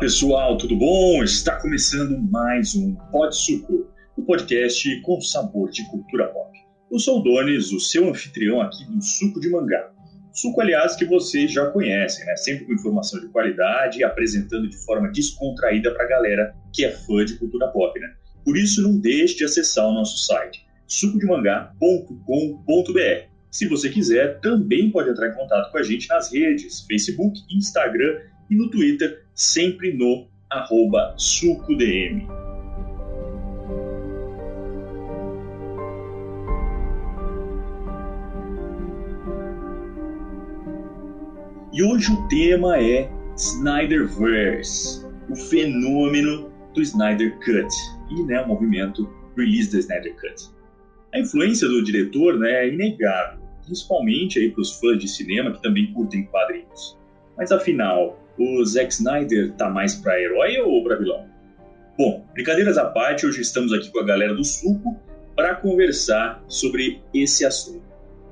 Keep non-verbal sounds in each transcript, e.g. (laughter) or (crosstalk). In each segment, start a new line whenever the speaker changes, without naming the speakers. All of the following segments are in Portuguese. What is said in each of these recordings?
pessoal, tudo bom? Está começando mais um Pod Suco, o um podcast com sabor de cultura pop. Eu sou o Donis, o seu anfitrião aqui do Suco de Mangá. Suco, aliás, que vocês já conhecem, né? Sempre com informação de qualidade e apresentando de forma descontraída para a galera que é fã de cultura pop, né? Por isso, não deixe de acessar o nosso site, sucodemangá.com.br. Se você quiser, também pode entrar em contato com a gente nas redes, Facebook, Instagram e no Twitter, sempre no arroba sucodm. E hoje o tema é Snyderverse, o fenômeno do Snyder Cut e né, o movimento Release the Snyder Cut. A influência do diretor né, é inegável, principalmente para os fãs de cinema que também curtem quadrinhos. Mas afinal, o Zack Snyder tá mais para herói ou para vilão? Bom, brincadeiras à parte, hoje estamos aqui com a galera do Suco para conversar sobre esse assunto.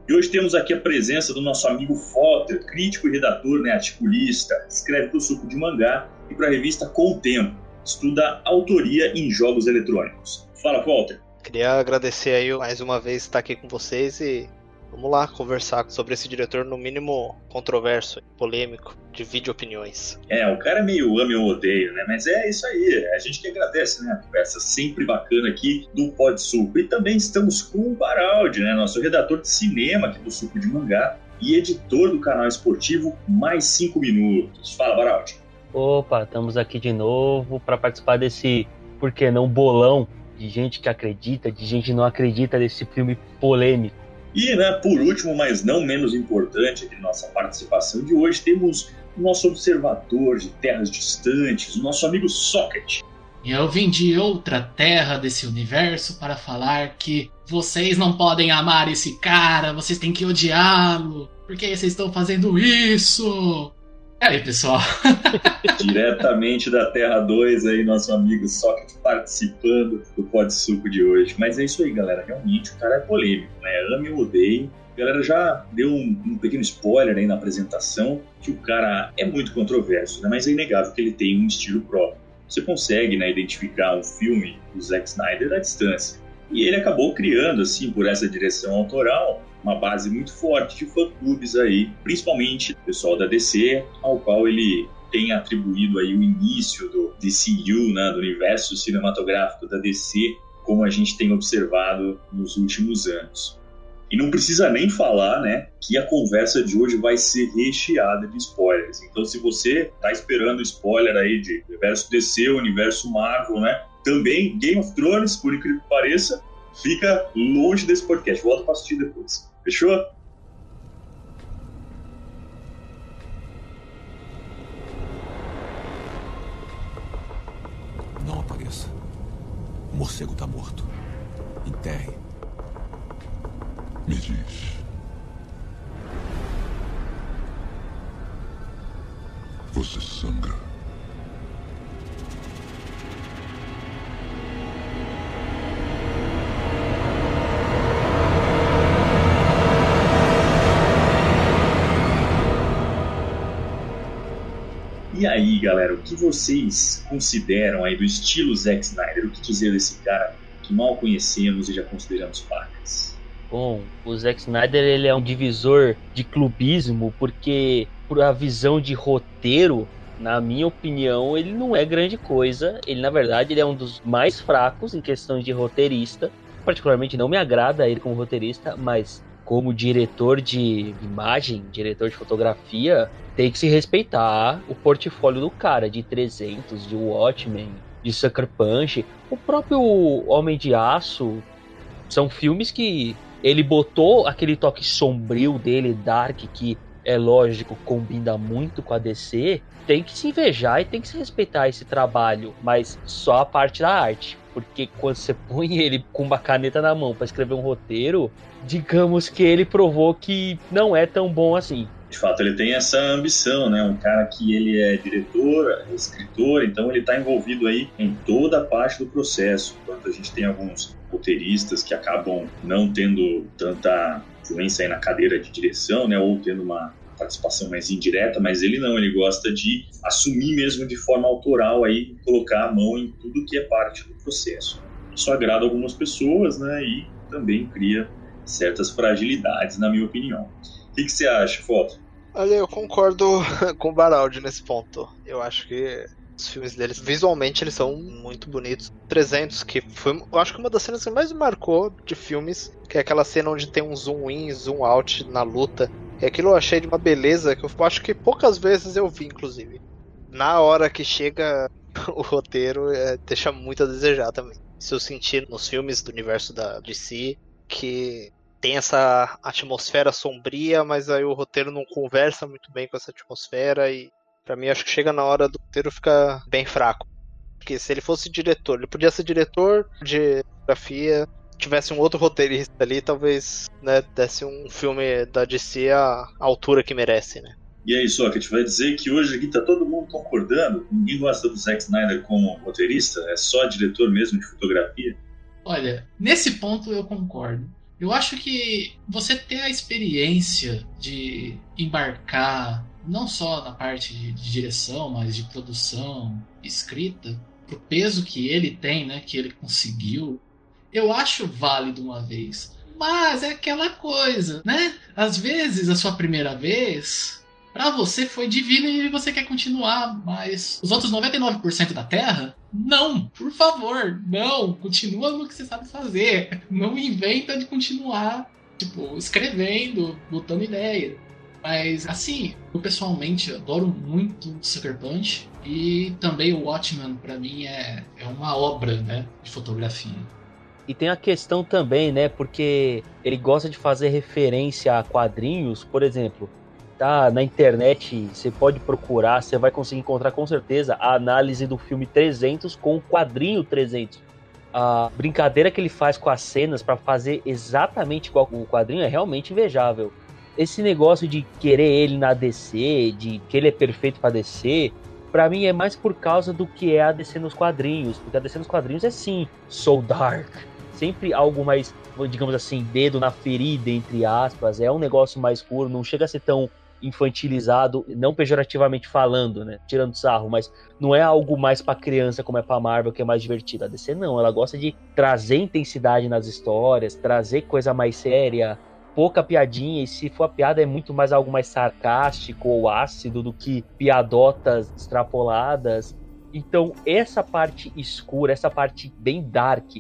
E hoje temos aqui a presença do nosso amigo Fotter, crítico e redator, né, articulista, escreve para o Suco de Mangá e para a revista Com o Tempo, estuda autoria em jogos eletrônicos. Fala, Walter.
Queria agradecer aí mais uma vez estar aqui com vocês e Vamos lá conversar sobre esse diretor, no mínimo controverso, polêmico, divide opiniões.
É, o cara é meio ame ou odeio, né? Mas é isso aí, é a gente que agradece, né? A conversa sempre bacana aqui do Pod Suco. E também estamos com o Baraldi, né? Nosso redator de cinema aqui do Suco de Mangá e editor do canal esportivo Mais 5 Minutos. Fala, Baraldi.
Opa, estamos aqui de novo para participar desse, por que não, bolão de gente que acredita, de gente que não acredita desse filme polêmico.
E, né, por último, mas não menos importante de nossa participação de hoje, temos o nosso observador de terras distantes, o nosso amigo Socket.
Eu vim de outra terra desse universo para falar que vocês não podem amar esse cara, vocês têm que odiá-lo. Por que vocês estão fazendo isso? E aí, pessoal? (laughs) (laughs)
Diretamente da Terra 2 aí, nosso amigo Socket participando do Pod Suco de hoje. Mas é isso aí, galera. Realmente o cara é polêmico, né? Ame ou odeie. A galera já deu um, um, pequeno spoiler aí na apresentação que o cara é muito controverso, né? Mas é inegável que ele tem um estilo próprio. Você consegue né, identificar um filme do Zack Snyder à distância. E ele acabou criando, assim, por essa direção autoral, uma base muito forte de fã-clubes aí, principalmente o pessoal da DC, ao qual ele tem atribuído aí o início do DCU, né, do universo cinematográfico da DC, como a gente tem observado nos últimos anos. E não precisa nem falar, né, que a conversa de hoje vai ser recheada de spoilers. Então, se você tá esperando spoiler aí de universo DC, universo Marvel, né, também Game of Thrones, por incrível que pareça, fica longe desse podcast. Volta para assistir depois. Fechou?
Não apareça. O morcego está morto. Enterre.
Me diz. Você sangra.
E aí, galera, o que vocês consideram aí do estilo Zack Snyder? O que dizer desse cara que mal conhecemos e já consideramos pacas?
Bom, o Zack Snyder ele é um divisor de clubismo porque por a visão de roteiro, na minha opinião, ele não é grande coisa. Ele na verdade ele é um dos mais fracos em questão de roteirista. Particularmente não me agrada ele como roteirista, mas como diretor de imagem, diretor de fotografia, tem que se respeitar o portfólio do cara, de 300, de Watchmen, de Sucker Punch. O próprio Homem de Aço são filmes que ele botou aquele toque sombrio dele, dark, que é lógico, combina muito com a DC. Tem que se invejar e tem que se respeitar esse trabalho, mas só a parte da arte porque quando você põe ele com uma caneta na mão para escrever um roteiro, digamos que ele provou que não é tão bom assim.
De fato, ele tem essa ambição, né? Um cara que ele é diretor, escritor, então ele está envolvido aí em toda a parte do processo. Enquanto a gente tem alguns roteiristas que acabam não tendo tanta influência aí na cadeira de direção, né? Ou tendo uma participação mais indireta, mas ele não, ele gosta de assumir mesmo de forma autoral aí, colocar a mão em tudo que é parte do processo. Isso agrada algumas pessoas, né, e também cria certas fragilidades, na minha opinião. Que, que você acha, Foto?
Olha, eu concordo (laughs) com o Baraldi nesse ponto. Eu acho que os filmes deles, visualmente, eles são muito bonitos. 300, que foi, eu acho que uma das cenas que mais me marcou de filmes, que é aquela cena onde tem um zoom in, zoom out na luta. E aquilo eu achei de uma beleza que eu acho que poucas vezes eu vi, inclusive. Na hora que chega (laughs) o roteiro, é, deixa muito a desejar também. Se eu sentir nos filmes do universo da DC que tem essa atmosfera sombria, mas aí o roteiro não conversa muito bem com essa atmosfera e para mim acho que chega na hora do roteiro ficar bem fraco. Porque se ele fosse diretor, ele podia ser diretor de fotografia, tivesse um outro roteirista ali, talvez né, desse um filme da DC à altura que merece, né?
E aí, só que a gente vai dizer que hoje aqui tá todo mundo concordando, ninguém gosta do Zack Snyder como roteirista, é só diretor mesmo de fotografia.
Olha, nesse ponto eu concordo. Eu acho que você ter a experiência de embarcar não só na parte de, de direção, mas de produção, escrita, pro peso que ele tem, né, que ele conseguiu, eu acho válido uma vez. Mas é aquela coisa, né? Às vezes a sua primeira vez para você foi divino e você quer continuar, mas os outros 99% da Terra, não, por favor, não, continua no que você sabe fazer. Não inventa de continuar, tipo, escrevendo, botando ideia. Mas, assim, eu pessoalmente adoro muito Sucker Punch e também o Watchmen, para mim, é, é uma obra, né, de fotografia.
E tem a questão também, né, porque ele gosta de fazer referência a quadrinhos, por exemplo, tá na internet, você pode procurar, você vai conseguir encontrar com certeza a análise do filme 300 com o quadrinho 300. A brincadeira que ele faz com as cenas para fazer exatamente igual o quadrinho é realmente invejável. Esse negócio de querer ele na DC, de que ele é perfeito para DC, para mim é mais por causa do que é a DC nos quadrinhos, porque a DC nos quadrinhos é sim, so dark, sempre algo mais, digamos assim, dedo na ferida entre aspas, é um negócio mais puro, não chega a ser tão infantilizado, não pejorativamente falando, né? Tirando sarro, mas não é algo mais para criança como é para Marvel que é mais divertido. A DC não, ela gosta de trazer intensidade nas histórias, trazer coisa mais séria, pouca piadinha, e se for a piada é muito mais algo mais sarcástico ou ácido do que piadotas extrapoladas. Então, essa parte escura, essa parte bem dark,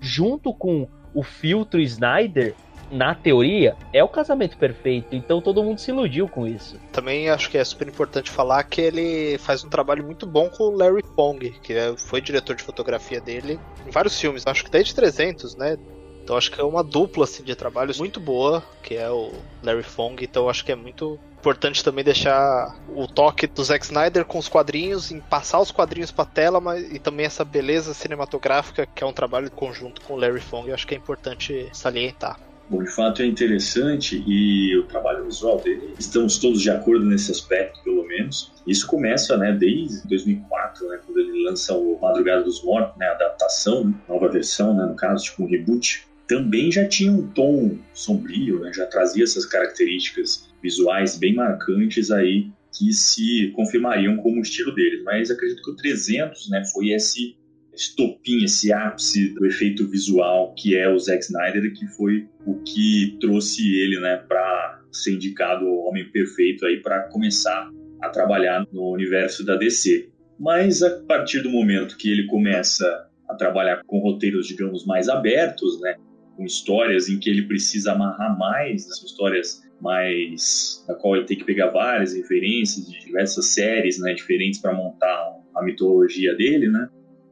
junto com o filtro Snyder, na teoria, é o casamento perfeito. Então todo mundo se iludiu com isso.
Também acho que é super importante falar que ele faz um trabalho muito bom com o Larry Pong, que é, foi diretor de fotografia dele em vários filmes, acho que desde 300, né? Então acho que é uma dupla assim, de trabalhos muito boa, que é o Larry Fong. Então acho que é muito importante também deixar o toque do Zack Snyder com os quadrinhos, em passar os quadrinhos para tela, mas e também essa beleza cinematográfica que é um trabalho conjunto com o Larry Fong. Acho que é importante salientar.
Bom, de fato é interessante e o trabalho visual dele, estamos todos de acordo nesse aspecto, pelo menos. Isso começa, né, desde 2004, né, quando ele lança o Madrugada dos Mortos, né, a adaptação, né, nova versão, né, no caso, tipo um reboot. Também já tinha um tom sombrio, né, já trazia essas características visuais bem marcantes aí que se confirmariam como o estilo dele. Mas acredito que o 300, né, foi esse estopim, esse ápice do efeito visual que é o Zack Snyder, que foi o que trouxe ele, né, para ser indicado o homem perfeito aí para começar a trabalhar no universo da DC. Mas a partir do momento que ele começa a trabalhar com roteiros, digamos, mais abertos, né, com histórias em que ele precisa amarrar mais, né, histórias mais da qual ele tem que pegar várias referências de diversas séries, né, diferentes para montar a mitologia dele, né?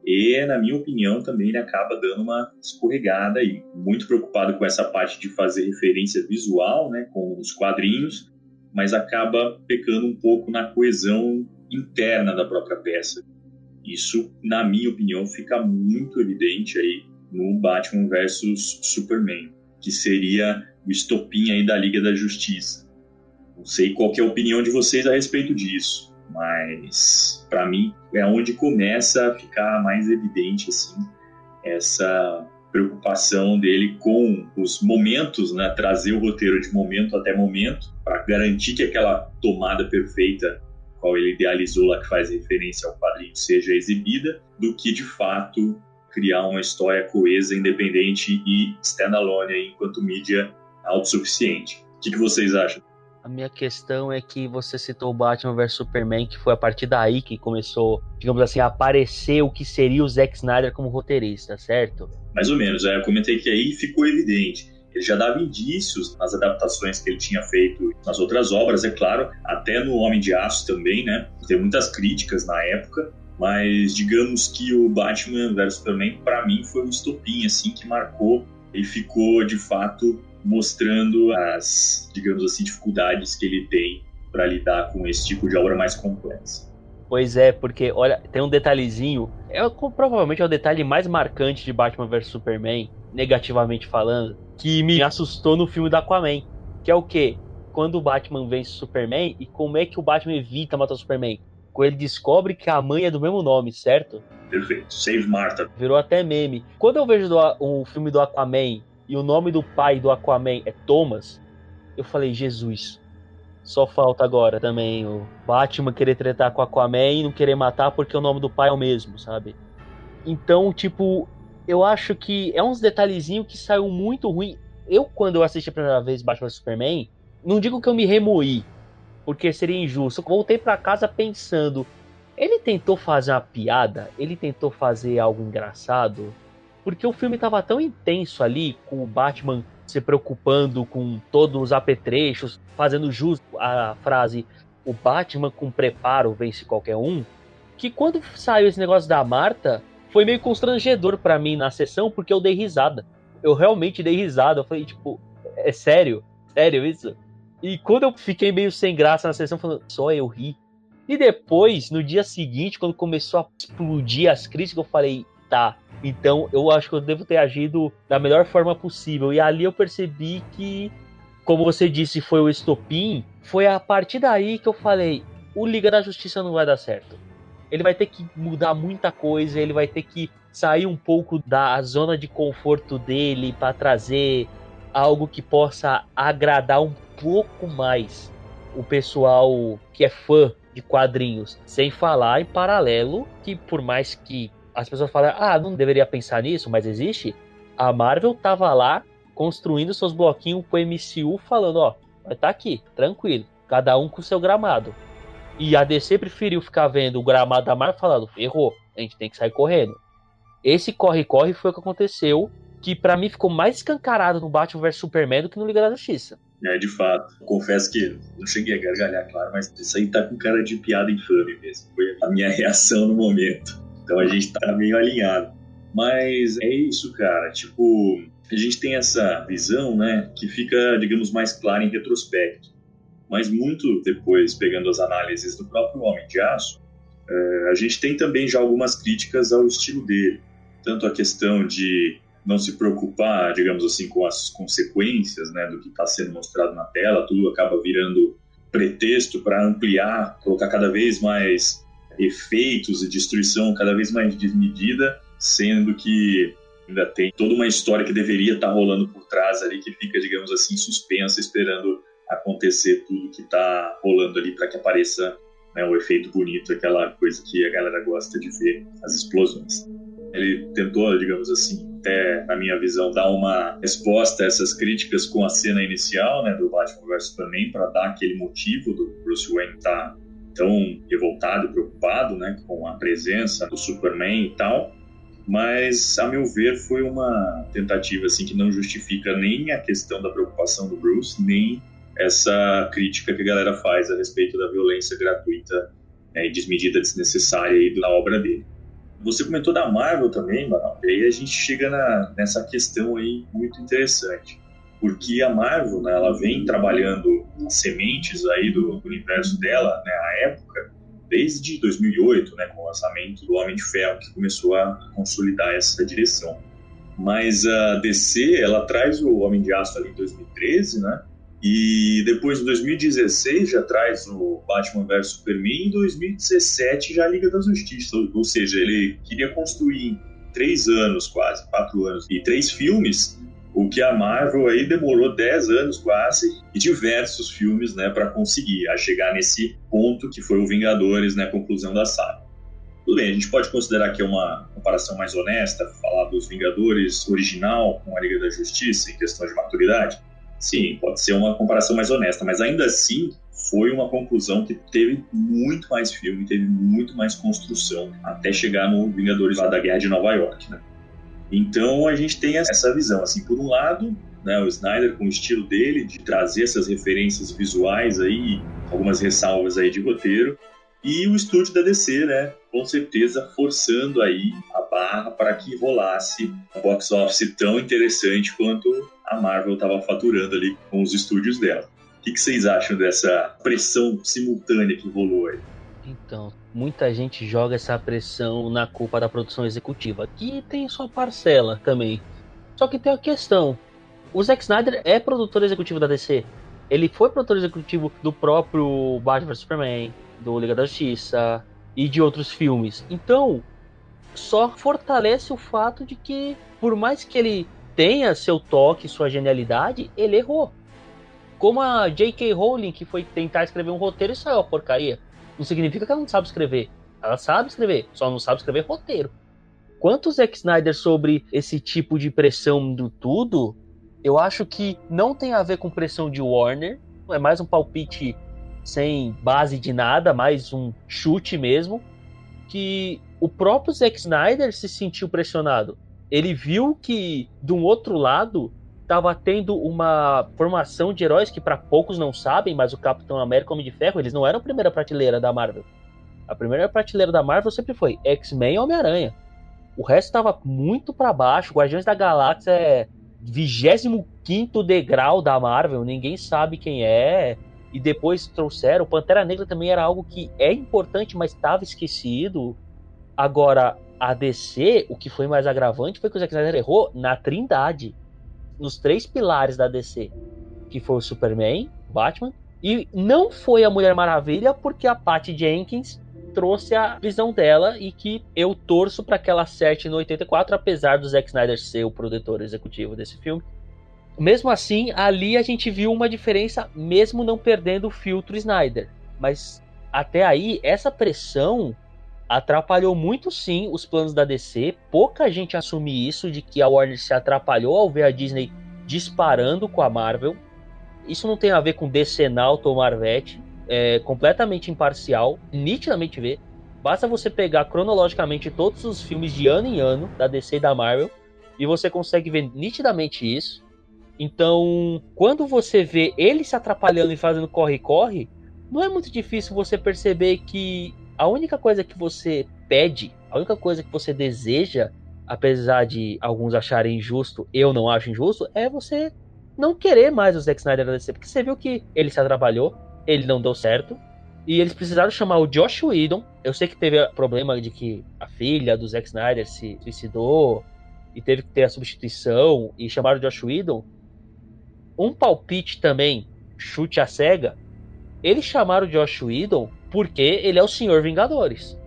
E, na minha opinião, também ele acaba dando uma escorregada aí. Muito preocupado com essa parte de fazer referência visual, né, com os quadrinhos, mas acaba pecando um pouco na coesão interna da própria peça. Isso, na minha opinião, fica muito evidente aí no Batman vs Superman, que seria o estopim aí da Liga da Justiça. Não sei qual é a opinião de vocês a respeito disso mas para mim é onde começa a ficar mais evidente assim essa preocupação dele com os momentos, né, trazer o roteiro de momento até momento para garantir que aquela tomada perfeita qual ele idealizou lá que faz referência ao quadrinho seja exibida, do que de fato criar uma história coesa, independente e standalone enquanto mídia autossuficiente. O que, que vocês acham?
A minha questão é que você citou o Batman vs Superman, que foi a partir daí que começou, digamos assim, a aparecer o que seria o Zack Snyder como roteirista, certo?
Mais ou menos, é, eu comentei que aí ficou evidente. Ele já dava indícios nas adaptações que ele tinha feito nas outras obras, é claro, até no Homem de Aço também, né? Tem muitas críticas na época, mas digamos que o Batman vs Superman, para mim, foi um estopim, assim, que marcou e ficou, de fato, mostrando as, digamos assim, dificuldades que ele tem para lidar com esse tipo de obra mais complexa.
Pois é, porque olha, tem um detalhezinho, é provavelmente é o detalhe mais marcante de Batman vs Superman, negativamente falando, que me assustou no filme da Aquaman, que é o quê? Quando o Batman vence o Superman e como é que o Batman evita matar o Superman? Quando ele descobre que a mãe é do mesmo nome, certo?
Perfeito. Save Martha.
Virou até meme. Quando eu vejo o um filme do Aquaman e o nome do pai do Aquaman é Thomas, eu falei, Jesus, só falta agora também o Batman querer tretar com o Aquaman e não querer matar porque o nome do pai é o mesmo, sabe? Então, tipo, eu acho que é uns detalhezinhos que saiu muito ruim. Eu, quando eu assisti a primeira vez Batman Superman, não digo que eu me remoí, porque seria injusto. Eu voltei para casa pensando, ele tentou fazer uma piada, ele tentou fazer algo engraçado, porque o filme tava tão intenso ali, com o Batman se preocupando com todos os apetrechos, fazendo jus a frase o Batman com preparo vence qualquer um, que quando saiu esse negócio da Marta, foi meio constrangedor para mim na sessão, porque eu dei risada. Eu realmente dei risada. Eu falei, tipo, é sério? Sério isso? E quando eu fiquei meio sem graça na sessão, falando, só eu ri. E depois, no dia seguinte, quando começou a explodir as críticas, eu falei, tá, então eu acho que eu devo ter agido da melhor forma possível. E ali eu percebi que, como você disse, foi o estopim. Foi a partir daí que eu falei: o Liga da Justiça não vai dar certo. Ele vai ter que mudar muita coisa, ele vai ter que sair um pouco da zona de conforto dele para trazer algo que possa agradar um pouco mais o pessoal que é fã de quadrinhos. Sem falar em paralelo que, por mais que as pessoas falam, ah, não deveria pensar nisso, mas existe. A Marvel tava lá construindo seus bloquinhos pro MCU, falando, ó, vai tá aqui, tranquilo, cada um com seu gramado. E a DC preferiu ficar vendo o gramado da Marvel falando, ferrou, a gente tem que sair correndo. Esse corre-corre foi o que aconteceu, que para mim ficou mais escancarado no Batman vs Superman do que no Liga da Justiça.
É, de fato. Confesso que não cheguei a gargalhar, claro, mas isso aí tá com cara de piada infame mesmo. Foi a minha (laughs) reação no momento. Então a gente tá meio alinhado. Mas é isso, cara. Tipo, a gente tem essa visão, né, que fica, digamos, mais clara em retrospecto. Mas muito depois, pegando as análises do próprio Homem de Aço, é, a gente tem também já algumas críticas ao estilo dele. Tanto a questão de não se preocupar, digamos assim, com as consequências né, do que está sendo mostrado na tela, tudo acaba virando pretexto para ampliar, colocar cada vez mais efeitos e destruição cada vez mais desmedida, sendo que ainda tem toda uma história que deveria estar tá rolando por trás ali, que fica, digamos assim, suspensa, esperando acontecer tudo que está rolando ali para que apareça né, o efeito bonito, aquela coisa que a galera gosta de ver, as explosões. Ele tentou, digamos assim, até na minha visão, dar uma resposta a essas críticas com a cena inicial né, do Batman vs Superman, para dar aquele motivo do Bruce Wayne estar tá tão revoltado, preocupado, né, com a presença do Superman e tal. Mas, a meu ver, foi uma tentativa assim que não justifica nem a questão da preocupação do Bruce, nem essa crítica que a galera faz a respeito da violência gratuita né, e desmedida desnecessária aí na obra dele. Você comentou da Marvel também, e aí a gente chega na, nessa questão aí muito interessante porque a Marvel, né, ela vem trabalhando as sementes aí do, do universo dela, né, à época, desde 2008, né, com o lançamento do Homem de Ferro, que começou a consolidar essa direção. Mas a DC, ela traz o Homem de Aço ali em 2013, né, e depois, em 2016, já traz o Batman vs Superman, e em 2017 já a Liga da Justiça, ou seja, ele queria construir três anos quase, quatro anos, e três filmes, o que a Marvel aí demorou 10 anos quase e diversos filmes, né, para conseguir a chegar nesse ponto que foi o Vingadores, né, conclusão da saga. Tudo bem, a gente pode considerar que é uma comparação mais honesta, falar dos Vingadores original com a Liga da Justiça em questão de maturidade. Sim, pode ser uma comparação mais honesta, mas ainda assim foi uma conclusão que teve muito mais filme, teve muito mais construção até chegar no Vingadores lá da Guerra de Nova York, né? Então a gente tem essa visão, assim, por um lado, né, o Snyder com o estilo dele de trazer essas referências visuais aí, algumas ressalvas aí de roteiro, e o estúdio da DC, né, com certeza forçando aí a barra para que rolasse um box office tão interessante quanto a Marvel estava faturando ali com os estúdios dela. O que, que vocês acham dessa pressão simultânea que rolou aí?
Então, muita gente joga essa pressão na culpa da produção executiva, que tem sua parcela também. Só que tem a questão: o Zack Snyder é produtor executivo da DC. Ele foi produtor executivo do próprio Batman vs Superman, do Liga da Justiça e de outros filmes. Então, só fortalece o fato de que, por mais que ele tenha seu toque, sua genialidade, ele errou. Como a J.K. Rowling, que foi tentar escrever um roteiro e saiu a porcaria. Não significa que ela não sabe escrever. Ela sabe escrever, só não sabe escrever roteiro. Quanto o Zack Snyder sobre esse tipo de pressão do tudo, eu acho que não tem a ver com pressão de Warner. É mais um palpite sem base de nada, mais um chute mesmo. Que o próprio Zack Snyder se sentiu pressionado. Ele viu que, de um outro lado, estava tendo uma formação de heróis que para poucos não sabem, mas o Capitão América e o Homem de Ferro, eles não eram a primeira prateleira da Marvel. A primeira prateleira da Marvel sempre foi X-Men e Homem-Aranha. O resto estava muito para baixo. Guardiões da Galáxia é 25 degrau da Marvel, ninguém sabe quem é. E depois trouxeram. Pantera Negra também era algo que é importante, mas estava esquecido. Agora, a DC, o que foi mais agravante foi que o Zack Snyder errou na Trindade nos três pilares da DC, que foi o Superman, Batman, e não foi a Mulher Maravilha porque a Patty Jenkins trouxe a visão dela e que eu torço para que ela acerte no 84, apesar do Zack Snyder ser o produtor executivo desse filme. Mesmo assim, ali a gente viu uma diferença, mesmo não perdendo o filtro Snyder. Mas até aí, essa pressão atrapalhou muito sim os planos da DC. Pouca gente assume isso de que a Warner se atrapalhou ao ver a Disney disparando com a Marvel. Isso não tem a ver com Nauta ou Marvete, é completamente imparcial, nitidamente vê. Basta você pegar cronologicamente todos os filmes de ano em ano da DC e da Marvel e você consegue ver nitidamente isso. Então, quando você vê ele se atrapalhando e fazendo corre-corre, não é muito difícil você perceber que a única coisa que você pede, a única coisa que você deseja, apesar de alguns acharem injusto, eu não acho injusto, é você não querer mais o Zack Snyder DC, porque você viu que ele se atrapalhou, ele não deu certo, e eles precisaram chamar o Josh Whedon. Eu sei que teve problema de que a filha do Zack Snyder se suicidou e teve que ter a substituição e chamaram o Josh Whedon. Um palpite também, chute a cega, eles chamaram o Josh Whedon porque ele é o Senhor Vingadores.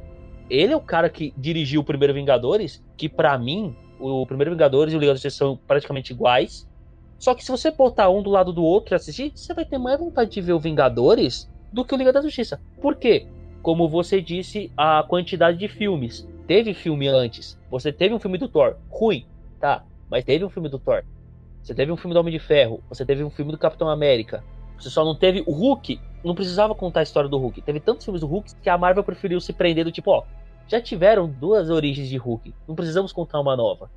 Ele é o cara que dirigiu o primeiro Vingadores, que para mim, o primeiro Vingadores e o Liga da Justiça são praticamente iguais. Só que se você botar um do lado do outro e assistir, você vai ter mais vontade de ver o Vingadores do que o Liga da Justiça. Por quê? Como você disse, a quantidade de filmes. Teve filme antes. Você teve um filme do Thor. Ruim, tá. Mas teve um filme do Thor. Você teve um filme do Homem de Ferro. Você teve um filme do Capitão América. Você só não teve o Hulk não precisava contar a história do Hulk. Teve tantos filmes do Hulk que a Marvel preferiu se prender do tipo, ó, já tiveram duas origens de Hulk, não precisamos contar uma nova.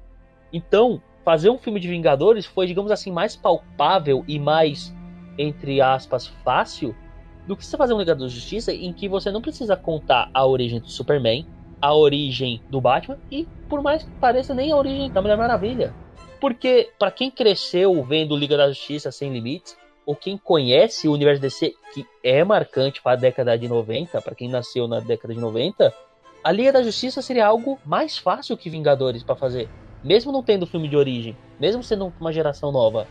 Então, fazer um filme de Vingadores foi, digamos assim, mais palpável e mais, entre aspas, fácil do que você fazer um Legado da Justiça em que você não precisa contar a origem do Superman, a origem do Batman e, por mais que pareça, nem a origem da Mulher Maravilha. Porque, para quem cresceu vendo Liga da Justiça sem limites, ou quem conhece o universo DC, que é marcante para a década de 90, para quem nasceu na década de 90, a Liga da Justiça seria algo mais fácil que Vingadores para fazer, mesmo não tendo filme de origem, mesmo sendo uma geração nova.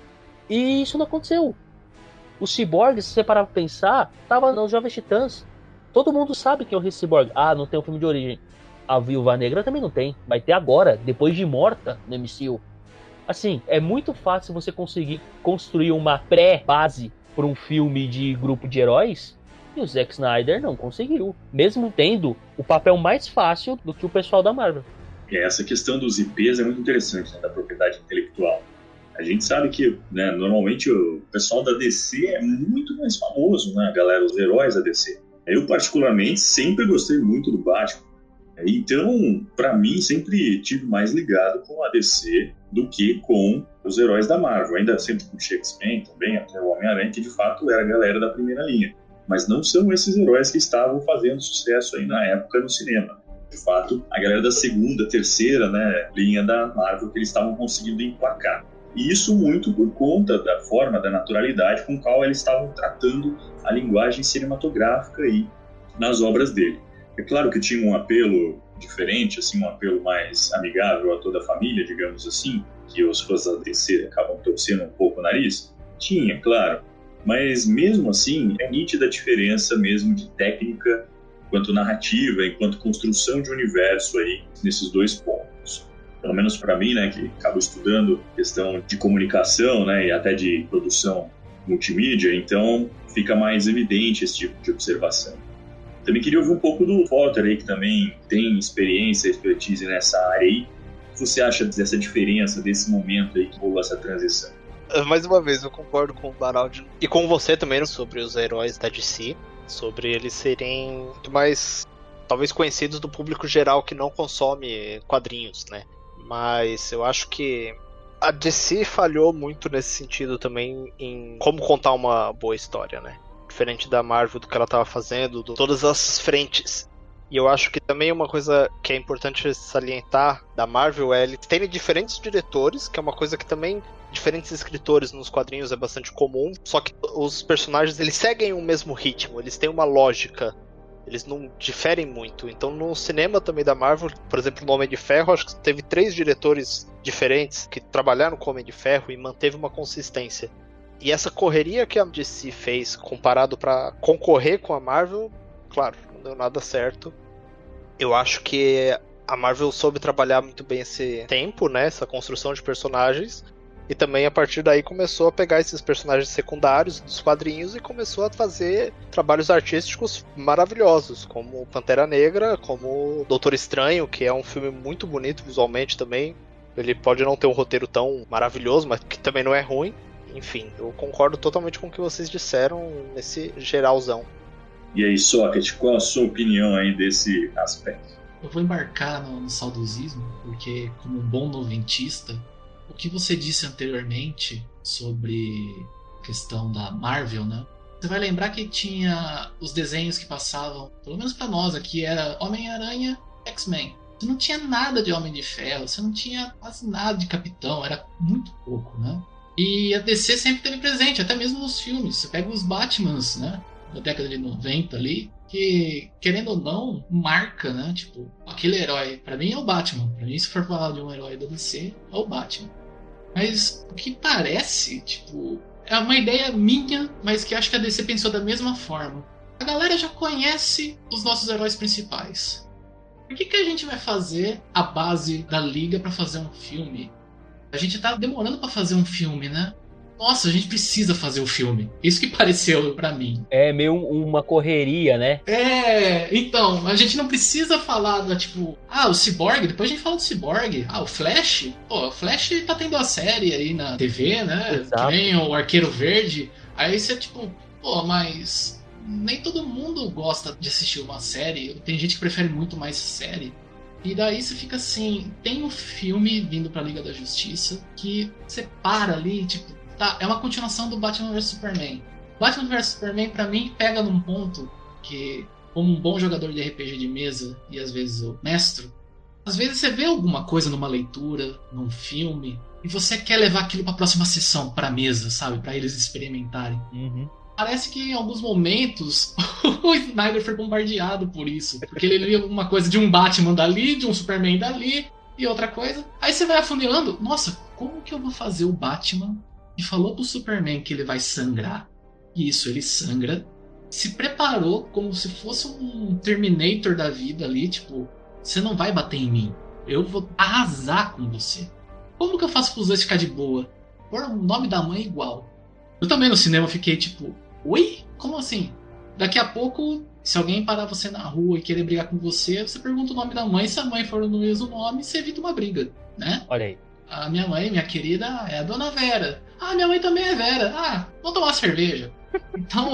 E isso não aconteceu. O Cyborg, se você parar pra pensar, tava nos Jovens Titãs. Todo mundo sabe que é o Cyborg. Ah, não tem um filme de origem. A Viúva Negra também não tem. Vai ter agora, depois de morta no MCU. Assim, é muito fácil você conseguir construir uma pré-base para um filme de grupo de heróis e o Zack Snyder não conseguiu, mesmo tendo o papel mais fácil do que o pessoal da Marvel.
É, essa questão dos IPs é muito interessante, né, da propriedade intelectual. A gente sabe que, né, normalmente o pessoal da DC é muito mais famoso, né, galera, os heróis da DC. Eu, particularmente, sempre gostei muito do Batman. Então, para mim, sempre tive mais ligado com a DC do que com os heróis da Marvel. Ainda sempre com X-Men também, até o Homem-Aranha, que de fato era a galera da primeira linha. Mas não são esses heróis que estavam fazendo sucesso aí na época no cinema. De fato, a galera da segunda, terceira né, linha da Marvel que eles estavam conseguindo emplacar. E isso muito por conta da forma, da naturalidade com qual eles estavam tratando a linguagem cinematográfica aí nas obras dele. É claro que tinha um apelo diferente, assim, um apelo mais amigável a toda a família, digamos assim, que os fãs da DC acabam torcendo um pouco o nariz. Tinha, claro. Mas mesmo assim, é nítida a diferença mesmo de técnica enquanto narrativa, enquanto construção de universo aí nesses dois pontos. Pelo menos para mim, né, que acabo estudando questão de comunicação, né, e até de produção multimídia, então fica mais evidente esse tipo de observação. Também queria ouvir um pouco do Potter aí, que também tem experiência, expertise nessa área aí. O que você acha dessa diferença, desse momento aí que rolou essa transição?
Mais uma vez, eu concordo com o Baraldi e com você também sobre os heróis da DC, sobre eles serem muito mais, talvez, conhecidos do público geral que não consome quadrinhos, né? Mas eu acho que a DC falhou muito nesse sentido também em como contar uma boa história, né? Diferente da Marvel do que ela estava fazendo, de todas as frentes. E eu acho que também uma coisa que é importante salientar da Marvel é eles terem diferentes diretores, que é uma coisa que também diferentes escritores nos quadrinhos é bastante comum, só que os personagens eles seguem o mesmo ritmo, eles têm uma lógica, eles não diferem muito. Então no cinema também da Marvel, por exemplo, no Homem de Ferro, acho que teve três diretores diferentes que trabalharam com o Homem de Ferro e manteve uma consistência. E essa correria que a DC fez comparado para concorrer com a Marvel, claro, não deu nada certo. Eu acho que a Marvel soube trabalhar muito bem esse tempo, né, essa construção de personagens. E também a partir daí começou a pegar esses personagens secundários dos quadrinhos e começou a fazer trabalhos artísticos maravilhosos, como Pantera Negra, como Doutor Estranho, que é um filme muito bonito visualmente também. Ele pode não ter um roteiro tão maravilhoso, mas que também não é ruim enfim, eu concordo totalmente com o que vocês disseram nesse geralzão.
E aí, Socket, qual a sua opinião aí desse aspecto?
Eu vou embarcar no, no saudosismo, porque, como um bom noventista, o que você disse anteriormente sobre a questão da Marvel, né? Você vai lembrar que tinha os desenhos que passavam, pelo menos para nós aqui, era Homem-Aranha, X-Men. Você não tinha nada de Homem de Ferro, você não tinha quase nada de Capitão, era muito pouco, né? E a DC sempre teve presente, até mesmo nos filmes. Você pega os Batmans, né? Da década de 90 ali, que, querendo ou não, marca, né? Tipo, aquele herói, para mim é o Batman. Pra mim, se for falar de um herói da DC, é o Batman. Mas o que parece, tipo, é uma ideia minha, mas que acho que a DC pensou da mesma forma. A galera já conhece os nossos heróis principais. Por que, que a gente vai fazer a base da liga para fazer um filme a gente tá demorando para fazer um filme, né? Nossa, a gente precisa fazer o um filme. Isso que (laughs) pareceu para mim.
É meio uma correria, né?
É, então, a gente não precisa falar da tipo, ah, o Cyborg, depois a gente fala do Cyborg. Ah, o Flash, pô, o Flash tá tendo a série aí na TV, né? Exato. Que nem o Arqueiro Verde. Aí você, tipo, pô, mas nem todo mundo gosta de assistir uma série. Tem gente que prefere muito mais série. E daí você fica assim, tem um filme vindo pra Liga da Justiça que você para ali, tipo, tá, é uma continuação do Batman vs Superman. Batman vs Superman para mim pega num ponto que como um bom jogador de RPG de mesa e às vezes o mestre, às vezes você vê alguma coisa numa leitura, num filme, e você quer levar aquilo para a próxima sessão, para mesa, sabe, para eles experimentarem.
Uhum
parece que em alguns momentos (laughs) o Snyder foi bombardeado por isso. Porque ele lia uma coisa de um Batman dali, de um Superman dali e outra coisa. Aí você vai afunilando. Nossa, como que eu vou fazer o Batman que falou pro Superman que ele vai sangrar? E isso, ele sangra. Se preparou como se fosse um Terminator da vida ali, tipo, Você não vai bater em mim. Eu vou arrasar com você. Como que eu faço pros dois ficar de boa? Pôr o nome da mãe igual. Eu também no cinema fiquei tipo, oi? Como assim? Daqui a pouco, se alguém parar você na rua e querer brigar com você, você pergunta o nome da mãe. Se a mãe for no mesmo nome, você evita uma briga, né?
Olha aí.
A minha mãe, minha querida, é a dona Vera. Ah, minha mãe também é Vera. Ah, vamos tomar cerveja. (laughs) Então,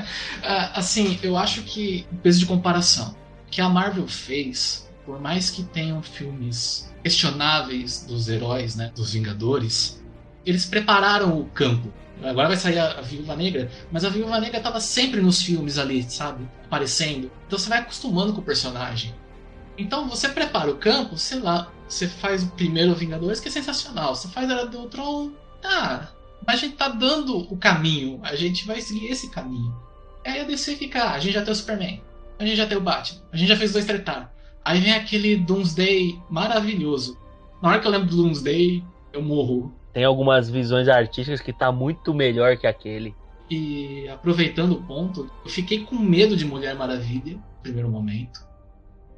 (laughs) assim, eu acho que peso de comparação que a Marvel fez, por mais que tenham filmes questionáveis dos heróis, né, dos Vingadores, eles prepararam o campo. Agora vai sair a, Viúva Negra, mas a Viúva Negra estava sempre nos filmes ali, sabe, aparecendo. Então você vai acostumando com o personagem. Então você prepara o campo, sei lá, você faz o primeiro Vingadores, que é sensacional. Você faz Era do Tron, tá. Mas a gente tá dando o caminho, a gente vai seguir esse caminho. Aí a DC fica, ah, a gente já tem o Superman, a gente já tem o Batman, a gente já fez dois tretar. Aí vem aquele Doomsday maravilhoso. Na hora que eu lembro do Doomsday, eu morro.
Tem algumas visões artísticas que tá muito melhor que aquele.
E aproveitando o ponto, eu fiquei com medo de Mulher Maravilha no primeiro momento.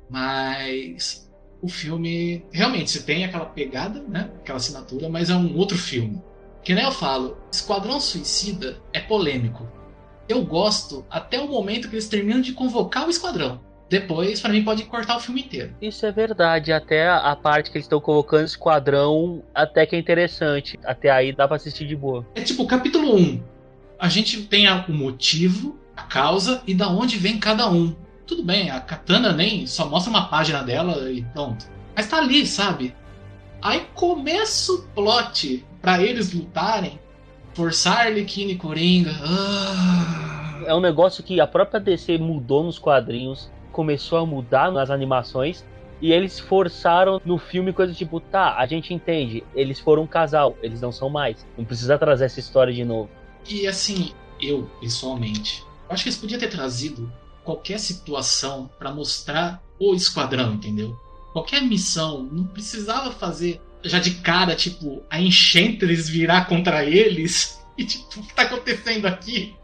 Mas o filme realmente você tem aquela pegada, né? Aquela assinatura, mas é um outro filme. Que nem eu falo, Esquadrão Suicida é polêmico. Eu gosto até o momento que eles terminam de convocar o esquadrão. Depois, para mim, pode cortar o filme inteiro.
Isso é verdade, até a parte que eles estão convocando o esquadrão, até que é interessante. Até aí dá pra assistir de boa.
É tipo, capítulo 1. A gente tem o motivo, a causa e da onde vem cada um. Tudo bem, a Katana nem só mostra uma página dela e pronto. Mas tá ali, sabe? Aí começa o plot para eles lutarem, forçar Arlequina e Coringa. Ah.
É um negócio que a própria DC mudou nos quadrinhos, começou a mudar nas animações. E eles forçaram no filme coisa tipo, tá, a gente entende, eles foram um casal, eles não são mais. Não precisa trazer essa história de novo.
E assim, eu, pessoalmente, acho que eles podiam ter trazido qualquer situação para mostrar o esquadrão, entendeu? Qualquer missão, não precisava fazer já de cara, tipo, a Enchantress virar contra eles. (laughs) E tipo, o que tá acontecendo aqui?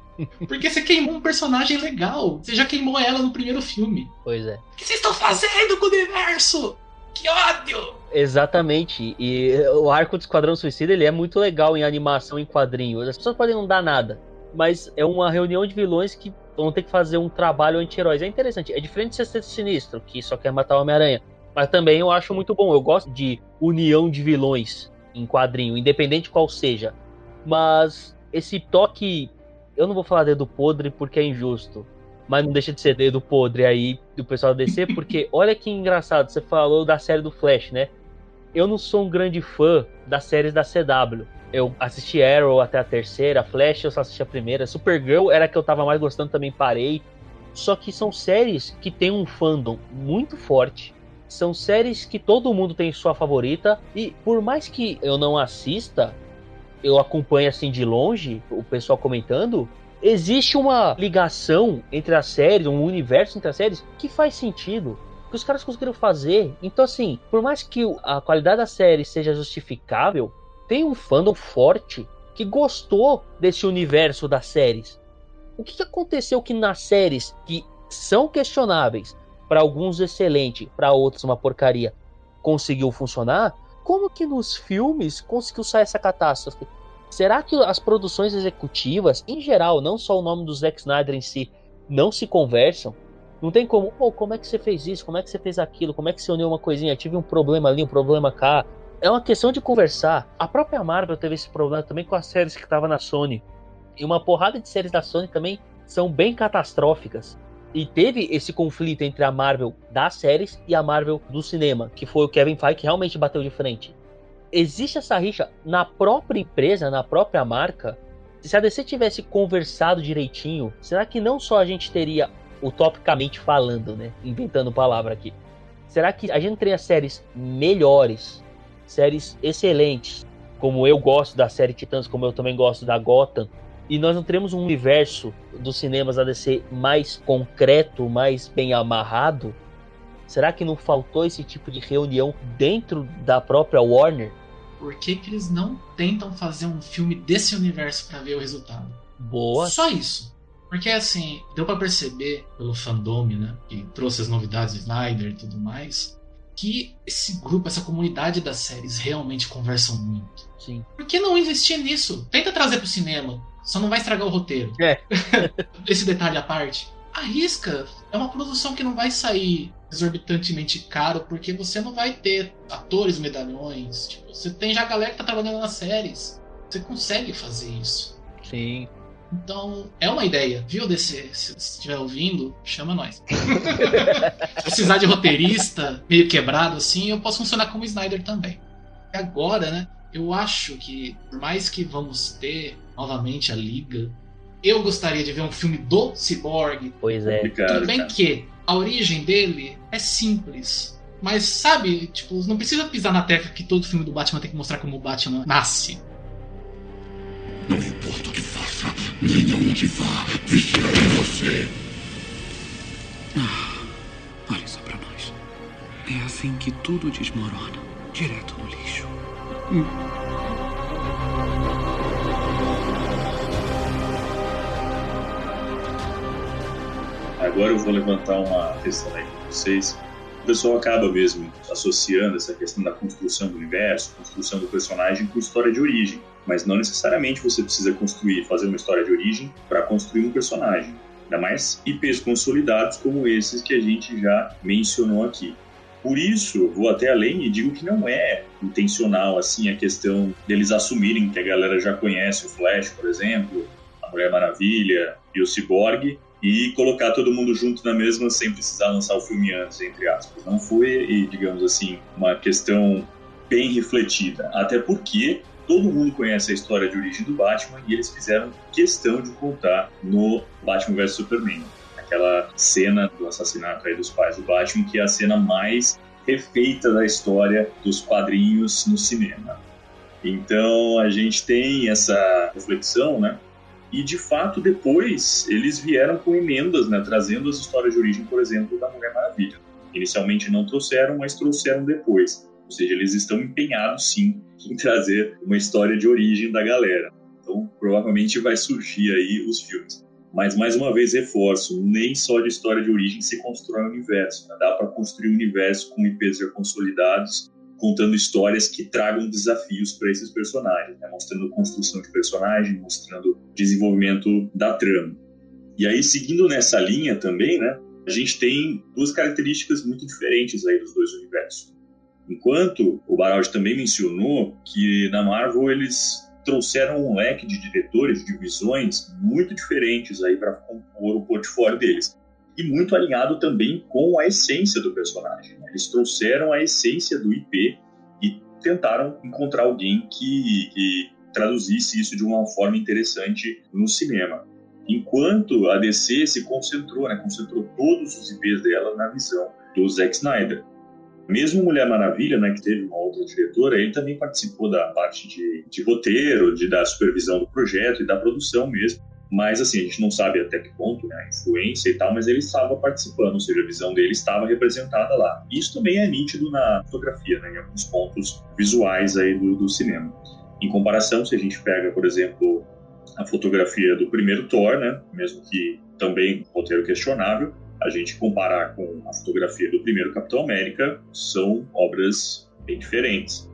Porque você queimou um personagem legal. Você já queimou ela no primeiro filme.
Pois é.
O que vocês estão fazendo com o universo? Que ódio!
Exatamente. E o arco do Esquadrão Suicida ele é muito legal em animação em quadrinhos. As pessoas podem não dar nada, mas é uma reunião de vilões que vão ter que fazer um trabalho anti-heróis. É interessante. É diferente de Sexteto Sinistro, que só quer matar o Homem-Aranha. Mas também eu acho muito bom. Eu gosto de união de vilões em quadrinho, independente qual seja. Mas esse toque. Eu não vou falar dedo podre porque é injusto. Mas não deixa de ser dedo podre aí do pessoal descer, porque (laughs) olha que engraçado, você falou da série do Flash, né? Eu não sou um grande fã das séries da CW. Eu assisti Arrow até a terceira, Flash eu só assisti a primeira, Supergirl era a que eu tava mais gostando, também parei. Só que são séries que tem um fandom muito forte. São séries que todo mundo tem sua favorita. E por mais que eu não assista, eu acompanho assim de longe o pessoal comentando. Existe uma ligação entre as séries, um universo entre as séries que faz sentido que os caras conseguiram fazer. Então, assim, por mais que a qualidade da série seja justificável, tem um fandom forte que gostou desse universo das séries. O que, aconteceu que nas séries que são questionáveis, para alguns excelente, para outros uma porcaria, conseguiu funcionar? Como que nos filmes conseguiu sair essa catástrofe? Será que as produções executivas, em geral, não só o nome do Zack Snyder em si, não se conversam? Não tem como, oh, como é que você fez isso? Como é que você fez aquilo? Como é que você uniu uma coisinha? Tive um problema ali, um problema cá. É uma questão de conversar. A própria Marvel teve esse problema também com as séries que estavam na Sony. E uma porrada de séries da Sony também são bem catastróficas. E teve esse conflito entre a Marvel das séries e a Marvel do cinema, que foi o Kevin Feige que realmente bateu de frente. Existe essa rixa na própria empresa, na própria marca. Se a DC tivesse conversado direitinho, será que não só a gente teria utopicamente falando, né? Inventando palavra aqui. Será que a gente teria séries melhores, séries excelentes, como eu gosto da série Titãs, como eu também gosto da Gotham, e nós não teremos um universo dos cinemas da DC mais concreto, mais bem amarrado? Será que não faltou esse tipo de reunião dentro da própria Warner?
Por que, que eles não tentam fazer um filme desse universo para ver o resultado?
Boa.
Só isso. Porque assim, deu para perceber pelo fandom, né? Que trouxe as novidades do Snyder e tudo mais, que esse grupo, essa comunidade das séries realmente conversam muito.
Sim.
Por que não investir nisso? Tenta trazer pro cinema. Só não vai estragar o roteiro.
É. (laughs)
Esse detalhe à parte. Arrisca. É uma produção que não vai sair exorbitantemente caro, porque você não vai ter atores medalhões. Tipo, você tem já a galera que tá trabalhando nas séries. Você consegue fazer isso.
Sim.
Então, é uma ideia, viu, DC? Se estiver ouvindo, chama nós. (laughs) Se precisar de roteirista meio quebrado assim, eu posso funcionar como Snyder também. Agora, né? Eu acho que, por mais que vamos ter novamente a Liga, eu gostaria de ver um filme do Cyborg.
Pois é.
Tudo bem
cara.
que a origem dele é simples. Mas sabe, tipo, não precisa pisar na tecla que todo filme do Batman tem que mostrar como o Batman nasce.
Não importa o que faça, nem aonde vá, vigiarei você.
Olhe só pra nós. É assim que tudo desmorona. Direto no lixo.
Agora eu vou levantar uma questão aí com vocês. O pessoal acaba mesmo associando essa questão da construção do universo, construção do personagem com história de origem. Mas não necessariamente você precisa construir, fazer uma história de origem para construir um personagem. Ainda mais IPs consolidados como esses que a gente já mencionou aqui. Por isso, vou até além e digo que não é intencional assim a questão deles assumirem que a galera já conhece o Flash, por exemplo, a Mulher Maravilha e o Cyborg e colocar todo mundo junto na mesma sem precisar lançar o filme antes, entre aspas. Não foi, e, digamos assim, uma questão bem refletida. Até porque todo mundo conhece a história de origem do Batman e eles fizeram questão de contar no Batman vs Superman. Aquela cena do assassinato aí dos pais do Batman, que é a cena mais refeita da história dos quadrinhos no cinema. Então a gente tem essa reflexão, né? E de fato, depois eles vieram com emendas, né, trazendo as histórias de origem, por exemplo, da Mulher Maravilha. Inicialmente não trouxeram, mas trouxeram depois. Ou seja, eles estão empenhados sim em trazer uma história de origem da galera. Então, provavelmente vai surgir aí os filmes. Mas mais uma vez reforço, nem só de história de origem se constrói o universo. Né? Dá para construir um universo com IPs já consolidados contando histórias que tragam desafios para esses personagens, né? mostrando construção de personagem, mostrando desenvolvimento da trama. E aí, seguindo nessa linha também, né, a gente tem duas características muito diferentes aí dos dois universos. Enquanto o Baraldi também mencionou que na Marvel eles trouxeram um leque de diretores, de visões muito diferentes aí para compor o portfólio deles e muito alinhado também com a essência do personagem. né? Eles trouxeram a essência do IP e tentaram encontrar alguém que, que traduzisse isso de uma forma interessante no cinema. Enquanto a DC se concentrou, né, concentrou todos os IPs dela na visão do Zack Snyder. Mesmo Mulher Maravilha, né, que teve uma outra diretora, ele também participou da parte de, de roteiro, de da supervisão do projeto e da produção mesmo. Mas assim, a gente não sabe até que ponto, né, a influência e tal, mas ele estava participando, ou seja, a visão dele estava representada lá. Isso também é nítido na fotografia, né, em alguns pontos visuais aí do, do cinema. Em comparação, se a gente pega, por exemplo, a fotografia do primeiro Thor, né, mesmo que também um roteiro questionável, a gente comparar com a fotografia do primeiro Capitão América, são obras bem diferentes.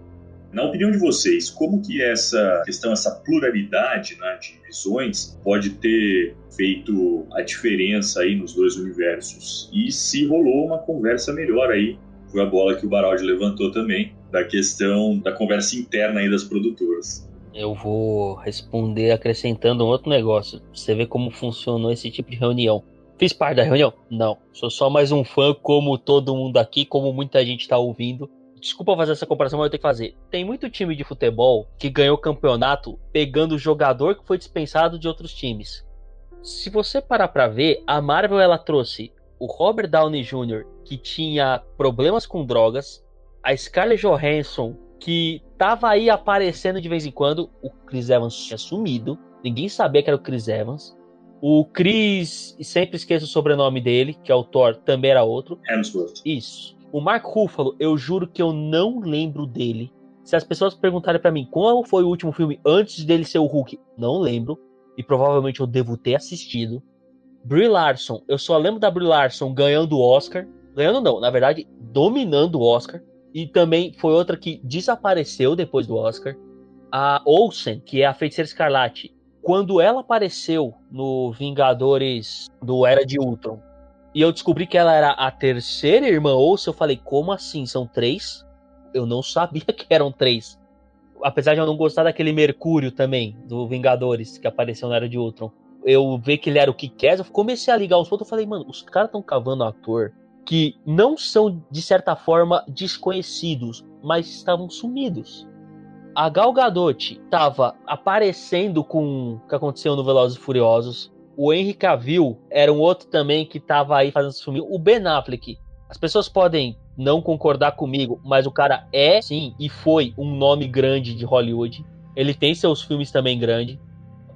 Na opinião de vocês, como que essa questão, essa pluralidade né, de visões pode ter feito a diferença aí nos dois universos? E se rolou uma conversa melhor aí, foi a bola que o Baraldi levantou também, da questão da conversa interna aí das produtoras.
Eu vou responder acrescentando um outro negócio. Você vê como funcionou esse tipo de reunião. Fiz parte da reunião? Não. Sou só mais um fã, como todo mundo aqui, como muita gente tá ouvindo. Desculpa fazer essa comparação, mas eu tenho que fazer. Tem muito time de futebol que ganhou campeonato pegando o jogador que foi dispensado de outros times. Se você parar pra ver, a Marvel ela trouxe o Robert Downey Jr., que tinha problemas com drogas, a Scarlett Johansson, que tava aí aparecendo de vez em quando, o Chris Evans tinha sumido, ninguém sabia que era o Chris Evans. O Chris, sempre esqueço o sobrenome dele, que é o Thor, também era outro.
Hemsworth.
Isso. O Mark Ruffalo, eu juro que eu não lembro dele. Se as pessoas perguntarem pra mim qual foi o último filme antes dele ser o Hulk, não lembro. E provavelmente eu devo ter assistido. Brie Larson, eu só lembro da Brie Larson ganhando o Oscar. Ganhando não, na verdade, dominando o Oscar. E também foi outra que desapareceu depois do Oscar. A Olsen, que é a Feiticeira Escarlate, quando ela apareceu no Vingadores do Era de Ultron, e eu descobri que ela era a terceira irmã Olsen, eu falei, como assim? São três? Eu não sabia (laughs) que eram três. Apesar de eu não gostar daquele Mercúrio também, do Vingadores, que apareceu na Era de Ultron. Eu vi que ele era o que quer, eu comecei a ligar os pontos, eu falei, mano, os caras estão cavando ator que não são, de certa forma, desconhecidos, mas estavam sumidos. A Gal Gadot estava aparecendo com o que aconteceu no Velozes e Furiosos. O Henry Cavill era um outro também que estava aí fazendo filme. O Ben Affleck. As pessoas podem não concordar comigo, mas o cara é, sim, e foi um nome grande de Hollywood. Ele tem seus filmes também grandes.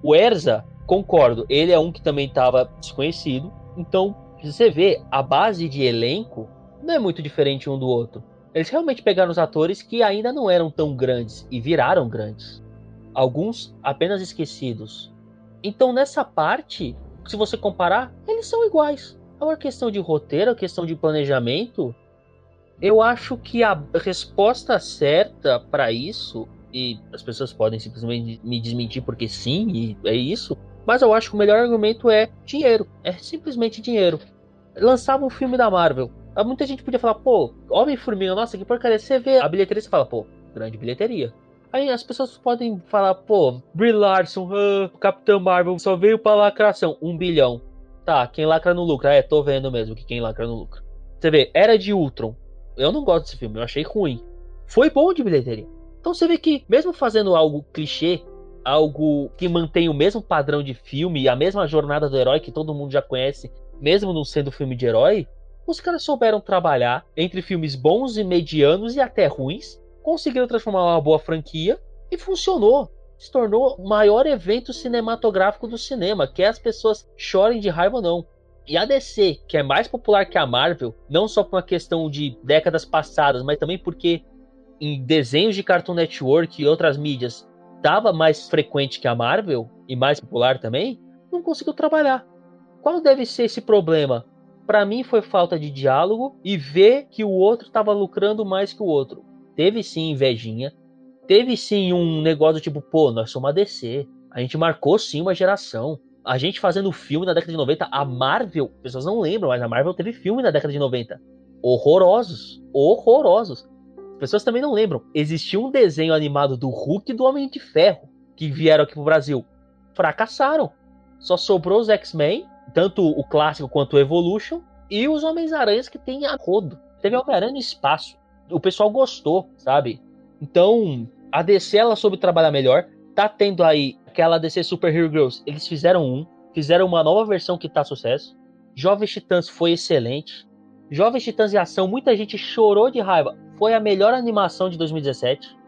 O Erza, concordo, ele é um que também estava desconhecido. Então, você vê, a base de elenco não é muito diferente um do outro. Eles realmente pegaram os atores que ainda não eram tão grandes e viraram grandes. Alguns apenas esquecidos. Então, nessa parte, se você comparar, eles são iguais. Uma questão de roteiro, questão de planejamento. Eu acho que a resposta certa para isso, e as pessoas podem simplesmente me desmentir porque sim, e é isso, mas eu acho que o melhor argumento é dinheiro. É simplesmente dinheiro. Lançava um filme da Marvel. Muita gente podia falar, pô, Homem-Formiga, nossa, que porcaria. Você vê a bilheteria e fala, pô, grande bilheteria. Aí as pessoas podem falar, pô, Brie Larson, uh, Capitão Marvel, só veio pra lacração, um bilhão. Tá, quem lacra no lucro? É, tô vendo mesmo que quem lacra no lucro. Você vê, Era de Ultron. Eu não gosto desse filme, eu achei ruim. Foi bom de bilheteria. Então você vê que, mesmo fazendo algo clichê, algo que mantém o mesmo padrão de filme a mesma jornada do herói que todo mundo já conhece, mesmo não sendo filme de herói, os caras souberam trabalhar entre filmes bons e medianos e até ruins, conseguiram transformar uma boa franquia e funcionou. Se tornou o maior evento cinematográfico do cinema, que as pessoas chorem de raiva ou não. E a DC, que é mais popular que a Marvel, não só por uma questão de décadas passadas, mas também porque em desenhos de Cartoon Network e outras mídias estava mais frequente que a Marvel e mais popular também, não conseguiu trabalhar. Qual deve ser esse problema? Para mim foi falta de diálogo e ver que o outro estava lucrando mais que o outro. Teve sim invejinha, teve sim um negócio tipo, pô, nós somos a DC, a gente marcou sim uma geração. A gente fazendo filme na década de 90, a Marvel, pessoas não lembram, mas a Marvel teve filme na década de 90. Horrorosos, horrorosos pessoas também não lembram. Existia um desenho animado do Hulk e do Homem de Ferro que vieram aqui pro Brasil. Fracassaram. Só sobrou os X-Men, tanto o clássico quanto o Evolution, e os Homens-Aranhas que tem a rodo. Teve Homem-Aranha no espaço. O pessoal gostou, sabe? Então, a DC ela soube trabalhar melhor. Tá tendo aí aquela DC Super Hero Girls. Eles fizeram um, fizeram uma nova versão que tá sucesso. Jovens Titãs foi excelente. Jovens Titãs em Ação, muita gente chorou de raiva foi a melhor animação de 2017.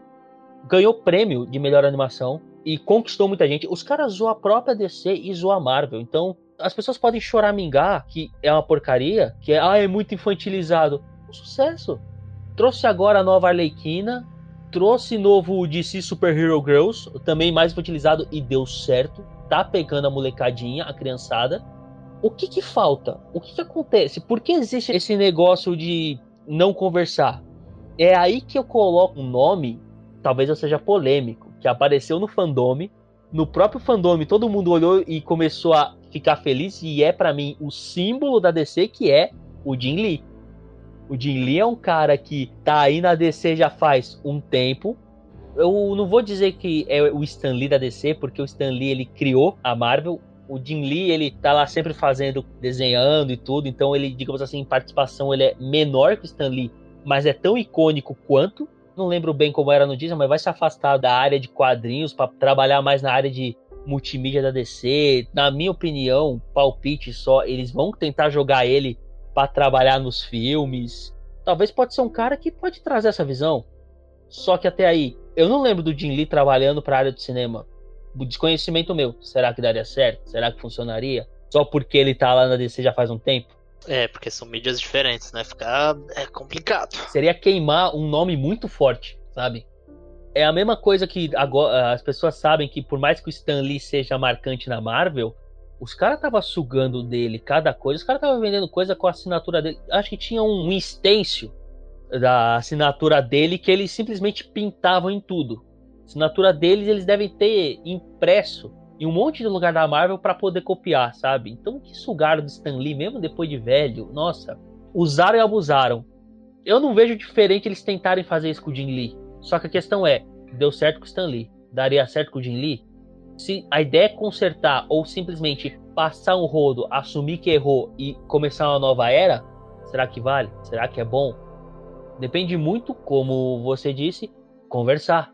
Ganhou prêmio de melhor animação e conquistou muita gente. Os caras zoam a própria DC e zoam a Marvel. Então, as pessoas podem choramingar que é uma porcaria, que é, ah, é muito infantilizado. Um sucesso. Trouxe agora a nova Arlequina, trouxe novo DC Super Hero Girls, também mais infantilizado e deu certo. Tá pegando a molecadinha, a criançada. O que que falta? O que que acontece? Por que existe esse negócio de não conversar? É aí que eu coloco um nome, talvez eu seja polêmico, que apareceu no fandome. No próprio fandome, todo mundo olhou e começou a ficar feliz, e é para mim o símbolo da DC, que é o Jim Lee. O Jim Lee é um cara que tá aí na DC já faz um tempo. Eu não vou dizer que é o Stan Lee da DC, porque o Stan Lee ele criou a Marvel. O Jim Lee, ele tá lá sempre fazendo, desenhando e tudo, então ele, digamos assim, em participação, ele é menor que o Stan Lee mas é tão icônico quanto. Não lembro bem como era no Disney, mas vai se afastar da área de quadrinhos para trabalhar mais na área de multimídia da DC. Na minha opinião, palpite só, eles vão tentar jogar ele para trabalhar nos filmes. Talvez pode ser um cara que pode trazer essa visão. Só que até aí, eu não lembro do Jim Lee trabalhando para a área do cinema. O desconhecimento meu, será que daria certo? Será que funcionaria? Só porque ele tá lá na DC já faz um tempo?
É, porque são mídias diferentes, né? Ficar é complicado.
Seria queimar um nome muito forte, sabe? É a mesma coisa que agora as pessoas sabem que por mais que o Stan Lee seja marcante na Marvel, Os caras estavam sugando dele cada coisa, os caras estavam vendendo coisa com a assinatura dele. Acho que tinha um, stencil da assinatura dele que eles simplesmente pintavam em tudo. Assinatura deles eles devem ter impresso em um monte de lugar da Marvel para poder copiar, sabe? Então que sugaram do Stan Lee mesmo depois de velho, nossa, usaram e abusaram. Eu não vejo diferente eles tentarem fazer isso com o Jim Lee. Só que a questão é, deu certo com o Stan Lee, daria certo com o Jim Lee? Se a ideia é consertar ou simplesmente passar um rodo, assumir que errou e começar uma nova era, será que vale? Será que é bom? Depende muito, como você disse, conversar.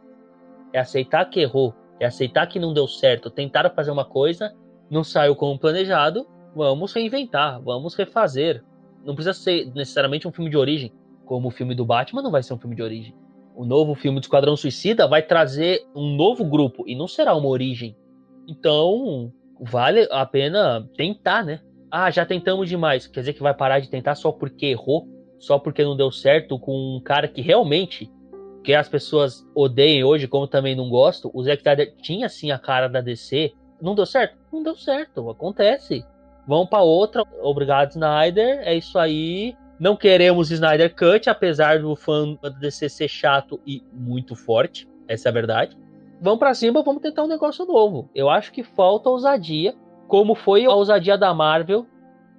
É aceitar que errou, é aceitar que não deu certo, tentaram fazer uma coisa, não saiu como planejado, vamos reinventar, vamos refazer. Não precisa ser necessariamente um filme de origem, como o filme do Batman não vai ser um filme de origem. O novo filme do Esquadrão Suicida vai trazer um novo grupo e não será uma origem. Então, vale a pena tentar, né? Ah, já tentamos demais. Quer dizer que vai parar de tentar só porque errou? Só porque não deu certo com um cara que realmente que as pessoas odeiem hoje, como também não gosto, o Zack Snyder tinha sim a cara da DC. Não deu certo? Não deu certo, acontece. Vamos para outra. Obrigado, Snyder. É isso aí. Não queremos Snyder Cut, apesar do fã da DC ser chato e muito forte. Essa é a verdade. Vamos para cima, vamos tentar um negócio novo. Eu acho que falta ousadia, como foi a ousadia da Marvel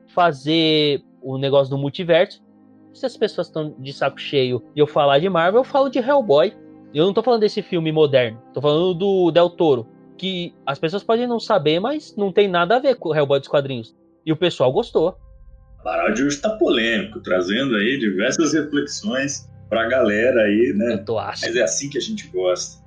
fazer o negócio do multiverso. Se as pessoas estão de saco cheio e eu falar de Marvel, eu falo de Hellboy. Eu não tô falando desse filme moderno, tô falando do Del Toro, que as pessoas podem não saber, mas não tem nada a ver com o Hellboy dos quadrinhos. E o pessoal gostou.
Parar de hoje está polêmico, trazendo aí diversas reflexões pra galera aí, né?
Eu tô.
Mas é assim que a gente gosta.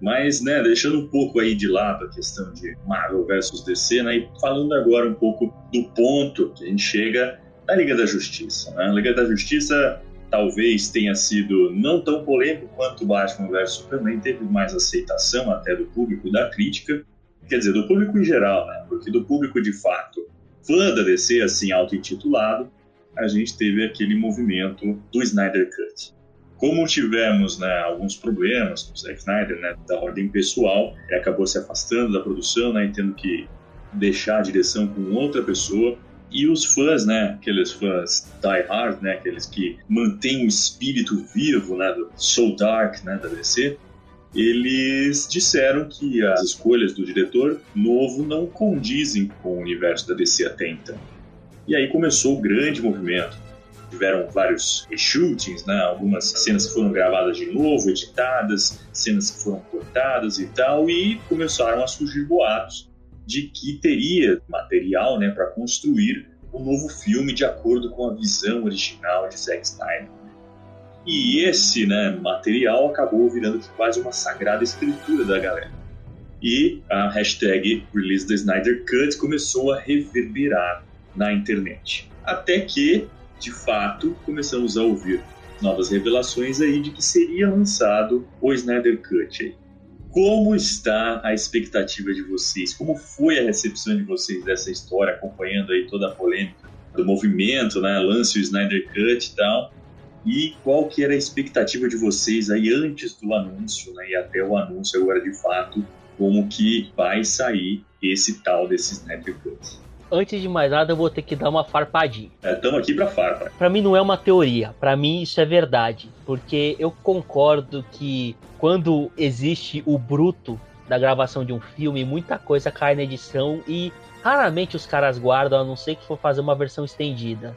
Mas, né, deixando um pouco aí de lado a questão de Marvel versus DC, né, e falando agora um pouco do ponto que a gente chega na Liga da Justiça. Né? A Liga da Justiça talvez tenha sido não tão polêmico quanto Batman vs Superman, teve mais aceitação até do público da crítica, quer dizer, do público em geral, né? porque do público de fato, fã da DC, assim, auto-intitulado, a gente teve aquele movimento do Snyder Cut. Como tivemos né, alguns problemas com o Zack Snyder, né, da ordem pessoal, ele acabou se afastando da produção né, tendo que deixar a direção com outra pessoa. E os fãs, né, aqueles fãs die hard, né, aqueles que mantêm o espírito vivo, né, do So Dark, né, da DC, eles disseram que as escolhas do diretor novo não condizem com o universo da DC até então. E aí começou o grande movimento. Tiveram vários shootings, né? algumas cenas que foram gravadas de novo, editadas, cenas que foram cortadas e tal, e começaram a surgir boatos de que teria material né, para construir um novo filme de acordo com a visão original de Zack Snyder. E esse né, material acabou virando quase uma sagrada escritura da galera. E a hashtag Release the Snyder Cut começou a reverberar na internet. Até que, de fato, começamos a ouvir novas revelações aí de que seria lançado o Snyder Cut. Como está a expectativa de vocês? Como foi a recepção de vocês dessa história, acompanhando aí toda a polêmica do movimento, né? Lance o Snyder Cut e tal. E qual que era a expectativa de vocês aí antes do anúncio, né? E até o anúncio agora de fato, como que vai sair esse tal desse Snyder Cut?
Antes de mais nada, eu vou ter que dar uma farpadinha.
Estamos aqui para farpa.
Para mim não é uma teoria, para mim isso é verdade, porque eu concordo que quando existe o bruto da gravação de um filme, muita coisa cai na edição e raramente os caras guardam, a não ser que for fazer uma versão estendida.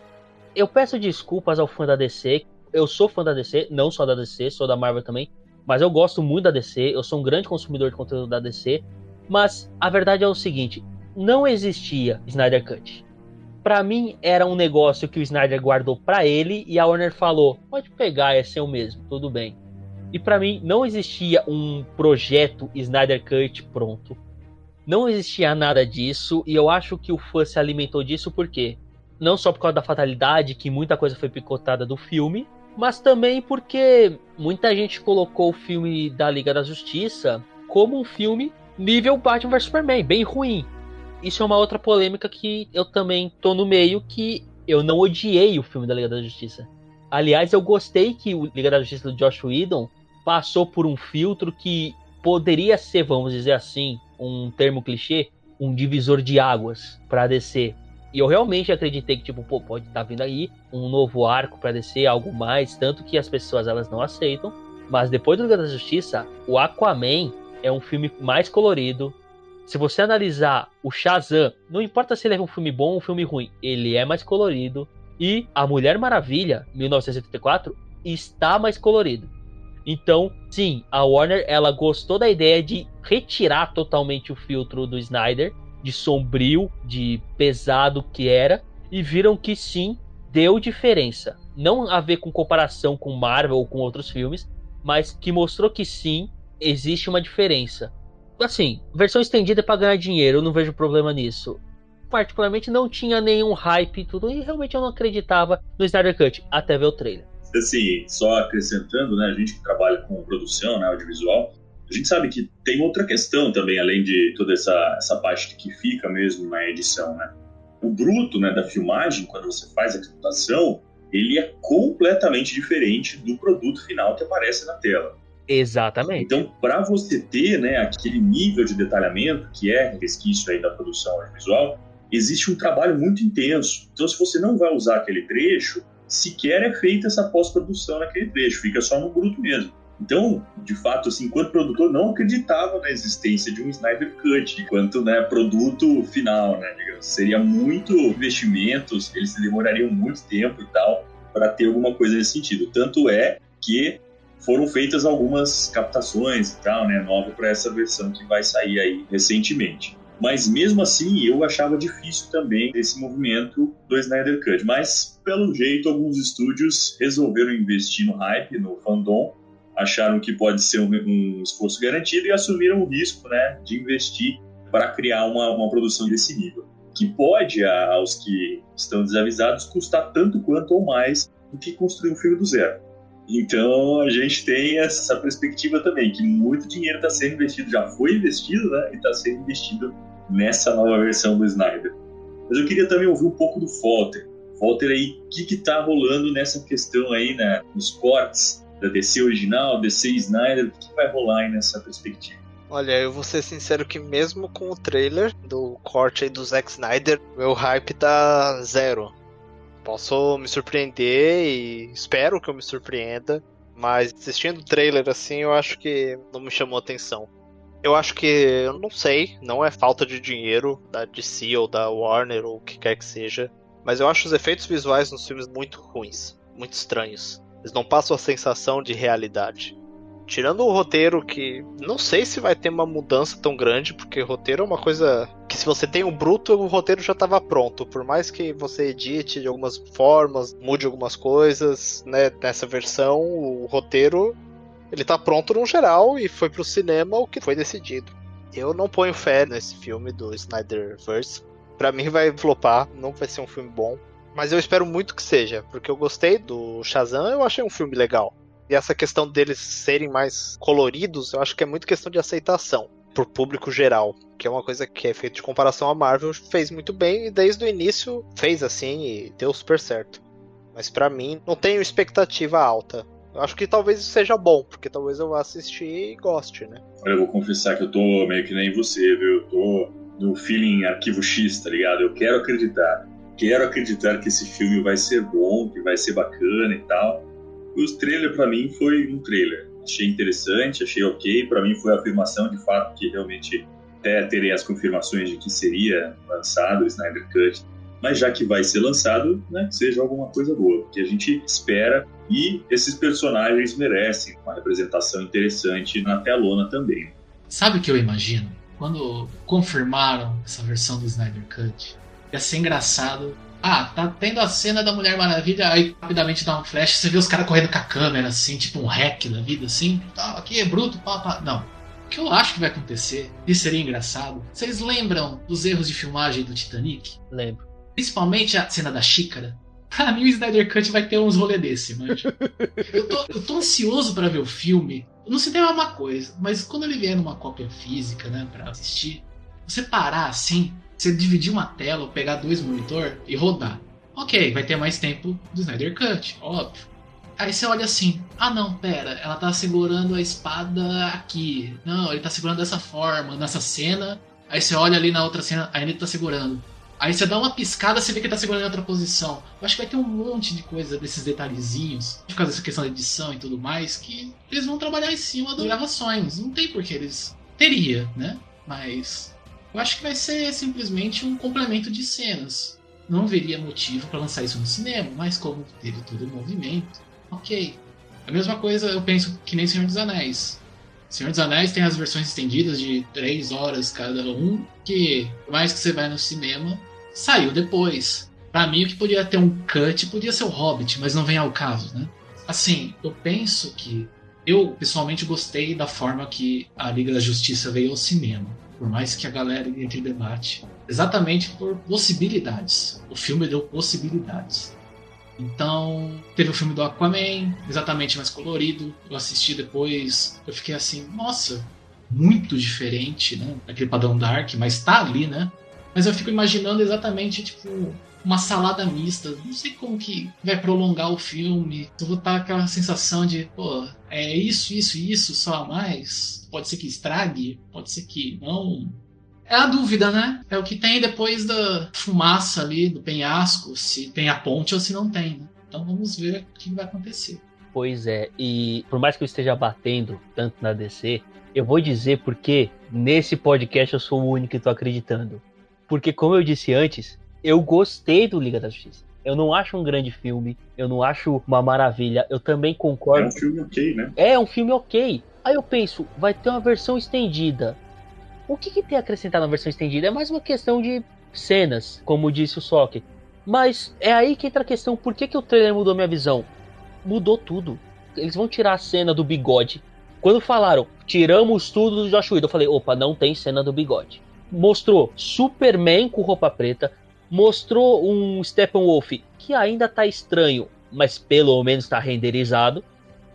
Eu peço desculpas ao fã da DC. Eu sou fã da DC, não só da DC, sou da Marvel também, mas eu gosto muito da DC, eu sou um grande consumidor de conteúdo da DC, mas a verdade é o seguinte, não existia Snyder Cut. Para mim era um negócio que o Snyder guardou para ele e a Warner falou: "Pode pegar, é seu mesmo, tudo bem". E para mim não existia um projeto Snyder Cut pronto. Não existia nada disso e eu acho que o fã se alimentou disso porque não só por causa da fatalidade, que muita coisa foi picotada do filme, mas também porque muita gente colocou o filme da Liga da Justiça como um filme nível Batman vs Superman, bem ruim isso é uma outra polêmica que eu também tô no meio, que eu não odiei o filme da Liga da Justiça. Aliás, eu gostei que o Liga da Justiça do Josh Whedon passou por um filtro que poderia ser, vamos dizer assim, um termo clichê, um divisor de águas pra DC. E eu realmente acreditei que, tipo, pô, pode estar tá vindo aí um novo arco pra DC, algo mais, tanto que as pessoas elas não aceitam. Mas depois do Liga da Justiça, o Aquaman é um filme mais colorido. Se você analisar o Shazam, não importa se ele é um filme bom ou um filme ruim, ele é mais colorido. E a Mulher Maravilha, 1974, está mais colorido. Então, sim, a Warner ela gostou da ideia de retirar totalmente o filtro do Snyder, de sombrio, de pesado que era, e viram que sim, deu diferença. Não a ver com comparação com Marvel ou com outros filmes, mas que mostrou que sim, existe uma diferença. Assim, versão estendida é para ganhar dinheiro, eu não vejo problema nisso. Particularmente não tinha nenhum hype e tudo, e realmente eu não acreditava no Snyder Cut, até ver o trailer
assim, só acrescentando, né, a gente que trabalha com produção, né, audiovisual, a gente sabe que tem outra questão também, além de toda essa, essa parte que fica mesmo na edição, né? O bruto, né, da filmagem, quando você faz a computação, ele é completamente diferente do produto final que aparece na tela.
Exatamente.
Então, para você ter, né, aquele nível de detalhamento que é resquício aí da produção audiovisual, existe um trabalho muito intenso. Então, se você não vai usar aquele trecho, sequer é feita essa pós-produção naquele trecho, fica só no bruto mesmo. Então, de fato, assim, enquanto produtor, não acreditava na existência de um Snyder Cut, enquanto né, produto final, né, digamos. Seria muito investimentos, eles demorariam muito tempo e tal para ter alguma coisa nesse sentido. Tanto é que foram feitas algumas captações e tal, né, nova para essa versão que vai sair aí recentemente. Mas mesmo assim, eu achava difícil também esse movimento do Snyder Cut. Mas, pelo jeito, alguns estúdios resolveram investir no hype, no fandom, acharam que pode ser um, um esforço garantido e assumiram o risco né, de investir para criar uma, uma produção desse nível. Que pode, aos que estão desavisados, custar tanto quanto ou mais do que construir um filme do zero. Então a gente tem essa perspectiva também, que muito dinheiro está sendo investido, já foi investido, né? E está sendo investido nessa nova versão do Snyder. Mas eu queria também ouvir um pouco do Walter. Walter aí, o que está rolando nessa questão aí, né, nos cortes da DC original, DC Snyder, o que, vai rolar aí nessa perspectiva?
Olha, eu vou ser sincero que mesmo com o trailer do corte aí do Zack Snyder, meu hype tá zero. Posso me surpreender e espero que eu me surpreenda, mas assistindo o trailer assim, eu acho que não me chamou atenção. Eu acho que, eu não sei, não é falta de dinheiro da DC ou da Warner ou o que quer que seja, mas eu acho os efeitos visuais nos filmes muito ruins, muito estranhos. Eles não passam a sensação de realidade. Tirando o roteiro, que não sei se vai ter uma mudança tão grande, porque roteiro é uma coisa que, se você tem o bruto, o roteiro já estava pronto. Por mais que você edite de algumas formas, mude algumas coisas, né, nessa versão, o roteiro ele tá pronto no geral e foi pro cinema o que foi decidido. Eu não ponho fé nesse filme do Snyderverse. Para mim vai flopar, não vai ser um filme bom. Mas eu espero muito que seja, porque eu gostei do Shazam, eu achei um filme legal. E essa questão deles serem mais coloridos, eu acho que é muito questão de aceitação por público geral, que é uma coisa que é feita de comparação à Marvel, fez muito bem e desde o início fez assim e deu super certo. Mas para mim não tenho expectativa alta. Eu acho que talvez isso seja bom, porque talvez eu assistir e goste, né?
Olha, eu vou confessar que eu tô meio que nem você, viu? Eu tô no feeling arquivo X, tá ligado? Eu quero acreditar. Quero acreditar que esse filme vai ser bom, que vai ser bacana e tal. E o trailer para mim foi um trailer. Achei interessante, achei ok. Para mim foi a afirmação de fato que realmente até terei as confirmações de que seria lançado o Snyder Cut mas já que vai ser lançado, né, seja alguma coisa boa, porque a gente espera e esses personagens merecem uma representação interessante na telona também.
Sabe o que eu imagino? Quando confirmaram essa versão do Snyder Cut, ia ser engraçado. Ah, tá tendo a cena da Mulher Maravilha, aí rapidamente dá um flash, você vê os caras correndo com a câmera, assim, tipo um hack da vida, assim. Tá, aqui é bruto, pá, pá. Não. O que eu acho que vai acontecer, e seria engraçado, vocês lembram dos erros de filmagem do Titanic?
Lembro.
Principalmente a cena da xícara. Pra mim, o Snyder Cut vai ter uns rolê desse, mano. (laughs) eu, tô, eu tô ansioso para ver o filme. No cinema é uma coisa, mas quando ele vier numa cópia física, né, pra assistir, você parar assim, você dividir uma tela pegar dois monitor e rodar. Ok, vai ter mais tempo do Snyder Cut, óbvio. Aí você olha assim, ah não, pera, ela tá segurando a espada aqui. Não, ele tá segurando dessa forma, nessa cena Aí você olha ali na outra cena, a Anya tá segurando. Aí você dá uma piscada, você vê que ele tá segurando em outra posição. Eu acho que vai ter um monte de coisa desses detalhezinhos, por causa dessa questão da edição e tudo mais, que eles vão trabalhar em cima das gravações. Não tem por que eles. Teria, né? Mas. Eu acho que vai ser simplesmente um complemento de cenas. Não veria motivo para lançar isso no cinema, mas como teve todo o movimento, ok. A mesma coisa eu penso que nem Senhor dos Anéis. Senhor dos Anéis tem as versões estendidas de 3 horas cada um, que, mais que você vai no cinema, saiu depois. Para mim, o que podia ter um cut podia ser o Hobbit, mas não vem ao caso, né? Assim, eu penso que eu pessoalmente gostei da forma que a Liga da Justiça veio ao cinema. Por mais que a galera entre em debate. Exatamente por possibilidades. O filme deu possibilidades. Então, teve o filme do Aquaman, exatamente mais colorido. Eu assisti depois, eu fiquei assim, nossa, muito diferente, né? Aquele padrão dark, mas tá ali, né? Mas eu fico imaginando exatamente, tipo, uma salada mista. Não sei como que vai prolongar o filme. Eu vou estar aquela sensação de, pô, é isso, isso, isso, só mais. Pode ser que estrague, pode ser que não. É a dúvida, né? É o que tem depois da fumaça ali, do penhasco, se tem a ponte ou se não tem, né? Então vamos ver o que vai acontecer.
Pois é, e por mais que eu esteja batendo tanto na DC, eu vou dizer porque nesse podcast eu sou o único que estou acreditando. Porque, como eu disse antes, eu gostei do Liga da Justiça. Eu não acho um grande filme, eu não acho uma maravilha, eu também concordo.
É um filme ok, né?
É um filme ok. Aí eu penso, vai ter uma versão estendida. O que, que tem a acrescentar na versão estendida? É mais uma questão de cenas, como disse o Sock. Mas é aí que entra a questão, por que, que o trailer mudou minha visão? Mudou tudo. Eles vão tirar a cena do bigode. Quando falaram, tiramos tudo do Josh Whedon, eu falei, opa, não tem cena do bigode. Mostrou Superman com roupa preta, mostrou um Steppenwolf que ainda tá estranho, mas pelo menos tá renderizado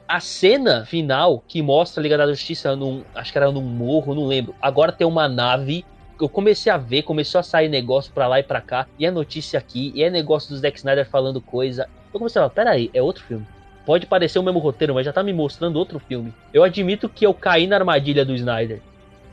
a cena final que mostra a Liga da Justiça num. Acho que era num morro, não lembro. Agora tem uma nave. Eu comecei a ver, começou a sair negócio pra lá e pra cá. E a notícia aqui, e é negócio do Zack Snyder falando coisa. Eu comecei a falar, peraí, é outro filme. Pode parecer o mesmo roteiro, mas já tá me mostrando outro filme. Eu admito que eu caí na armadilha do Snyder.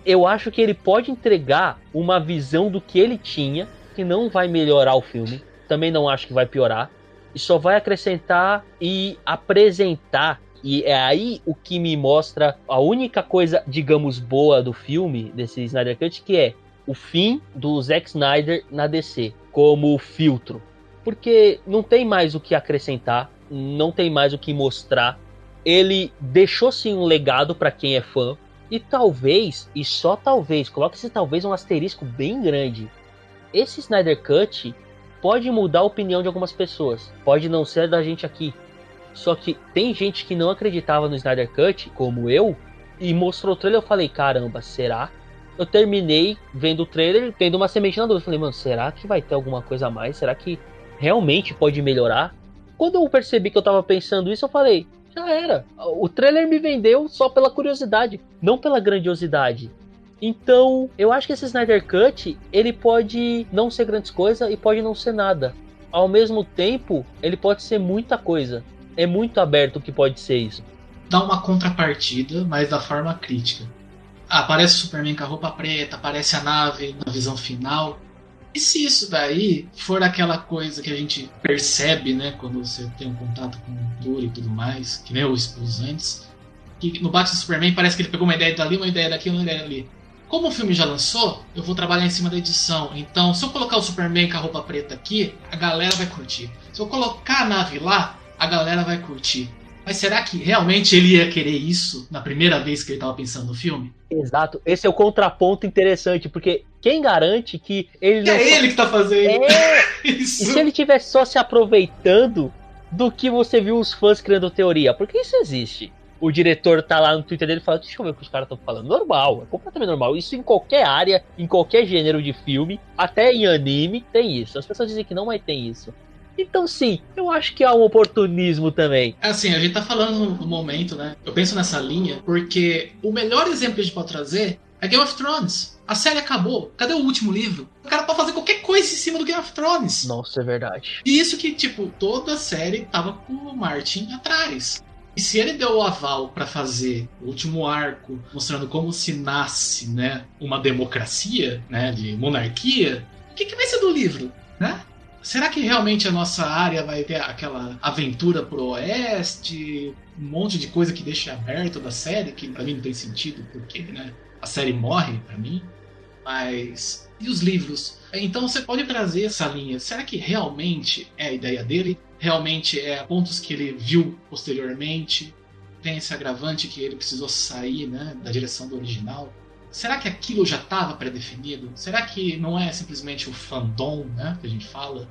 Eu acho que ele pode entregar uma visão do que ele tinha, que não vai melhorar o filme. Também não acho que vai piorar. E só vai acrescentar e apresentar e é aí o que me mostra a única coisa, digamos, boa do filme, desse Snyder Cut, que é o fim do Zack Snyder na DC, como filtro. Porque não tem mais o que acrescentar, não tem mais o que mostrar. Ele deixou sim um legado para quem é fã. E talvez, e só talvez, coloque-se talvez um asterisco bem grande. Esse Snyder Cut pode mudar a opinião de algumas pessoas. Pode não ser da gente aqui, só que tem gente que não acreditava no Snyder Cut, como eu, e mostrou o trailer. Eu falei, caramba, será? Eu terminei vendo o trailer, tendo uma semente na dúvida. Falei, mano, será que vai ter alguma coisa a mais? Será que realmente pode melhorar? Quando eu percebi que eu tava pensando isso, eu falei, já era. O trailer me vendeu só pela curiosidade, não pela grandiosidade. Então, eu acho que esse Snyder Cut, ele pode não ser grandes coisas e pode não ser nada. Ao mesmo tempo, ele pode ser muita coisa é muito aberto o que pode ser isso.
Dá uma contrapartida, mas da forma crítica. Aparece o Superman com a roupa preta, aparece a nave na visão final. E se isso daí for aquela coisa que a gente percebe, né, quando você tem um contato com o autor e tudo mais, que nem eu expus antes, que no Batman Superman parece que ele pegou uma ideia dali, uma ideia daqui, uma ideia dali. Como o filme já lançou, eu vou trabalhar em cima da edição. Então, se eu colocar o Superman com a roupa preta aqui, a galera vai curtir. Se eu colocar a nave lá, a galera vai curtir. Mas será que realmente ele ia querer isso na primeira vez que ele estava pensando no filme?
Exato, esse é o contraponto interessante, porque quem garante que ele
não. É ele que tá fazendo
é... (laughs) isso. E se ele tivesse só se aproveitando do que você viu os fãs criando teoria? Porque isso existe. O diretor tá lá no Twitter dele e fala: Deixa eu ver o que os caras estão falando. Normal, é completamente normal. Isso em qualquer área, em qualquer gênero de filme, até em anime, tem isso. As pessoas dizem que não, mas tem isso. Então, sim, eu acho que há um oportunismo também.
É assim, a gente tá falando no momento, né? Eu penso nessa linha, porque o melhor exemplo que a gente pode trazer é Game of Thrones. A série acabou. Cadê o último livro? O cara pode fazer qualquer coisa em cima do Game of Thrones.
Nossa, é verdade.
E isso que, tipo, toda a série tava com o Martin atrás. E se ele deu o aval para fazer o último arco, mostrando como se nasce, né, uma democracia, né, de monarquia, o que, que vai ser do livro, né? Será que realmente a nossa área vai ter aquela aventura pro oeste, um monte de coisa que deixa aberto da série, que pra mim não tem sentido, porque né, a série morre pra mim. Mas. E os livros? Então você pode trazer essa linha. Será que realmente é a ideia dele? Realmente é pontos que ele viu posteriormente? Tem esse agravante que ele precisou sair né, da direção do original? Será que aquilo já estava pré-definido? Será que não é simplesmente o fandom né, que a gente fala?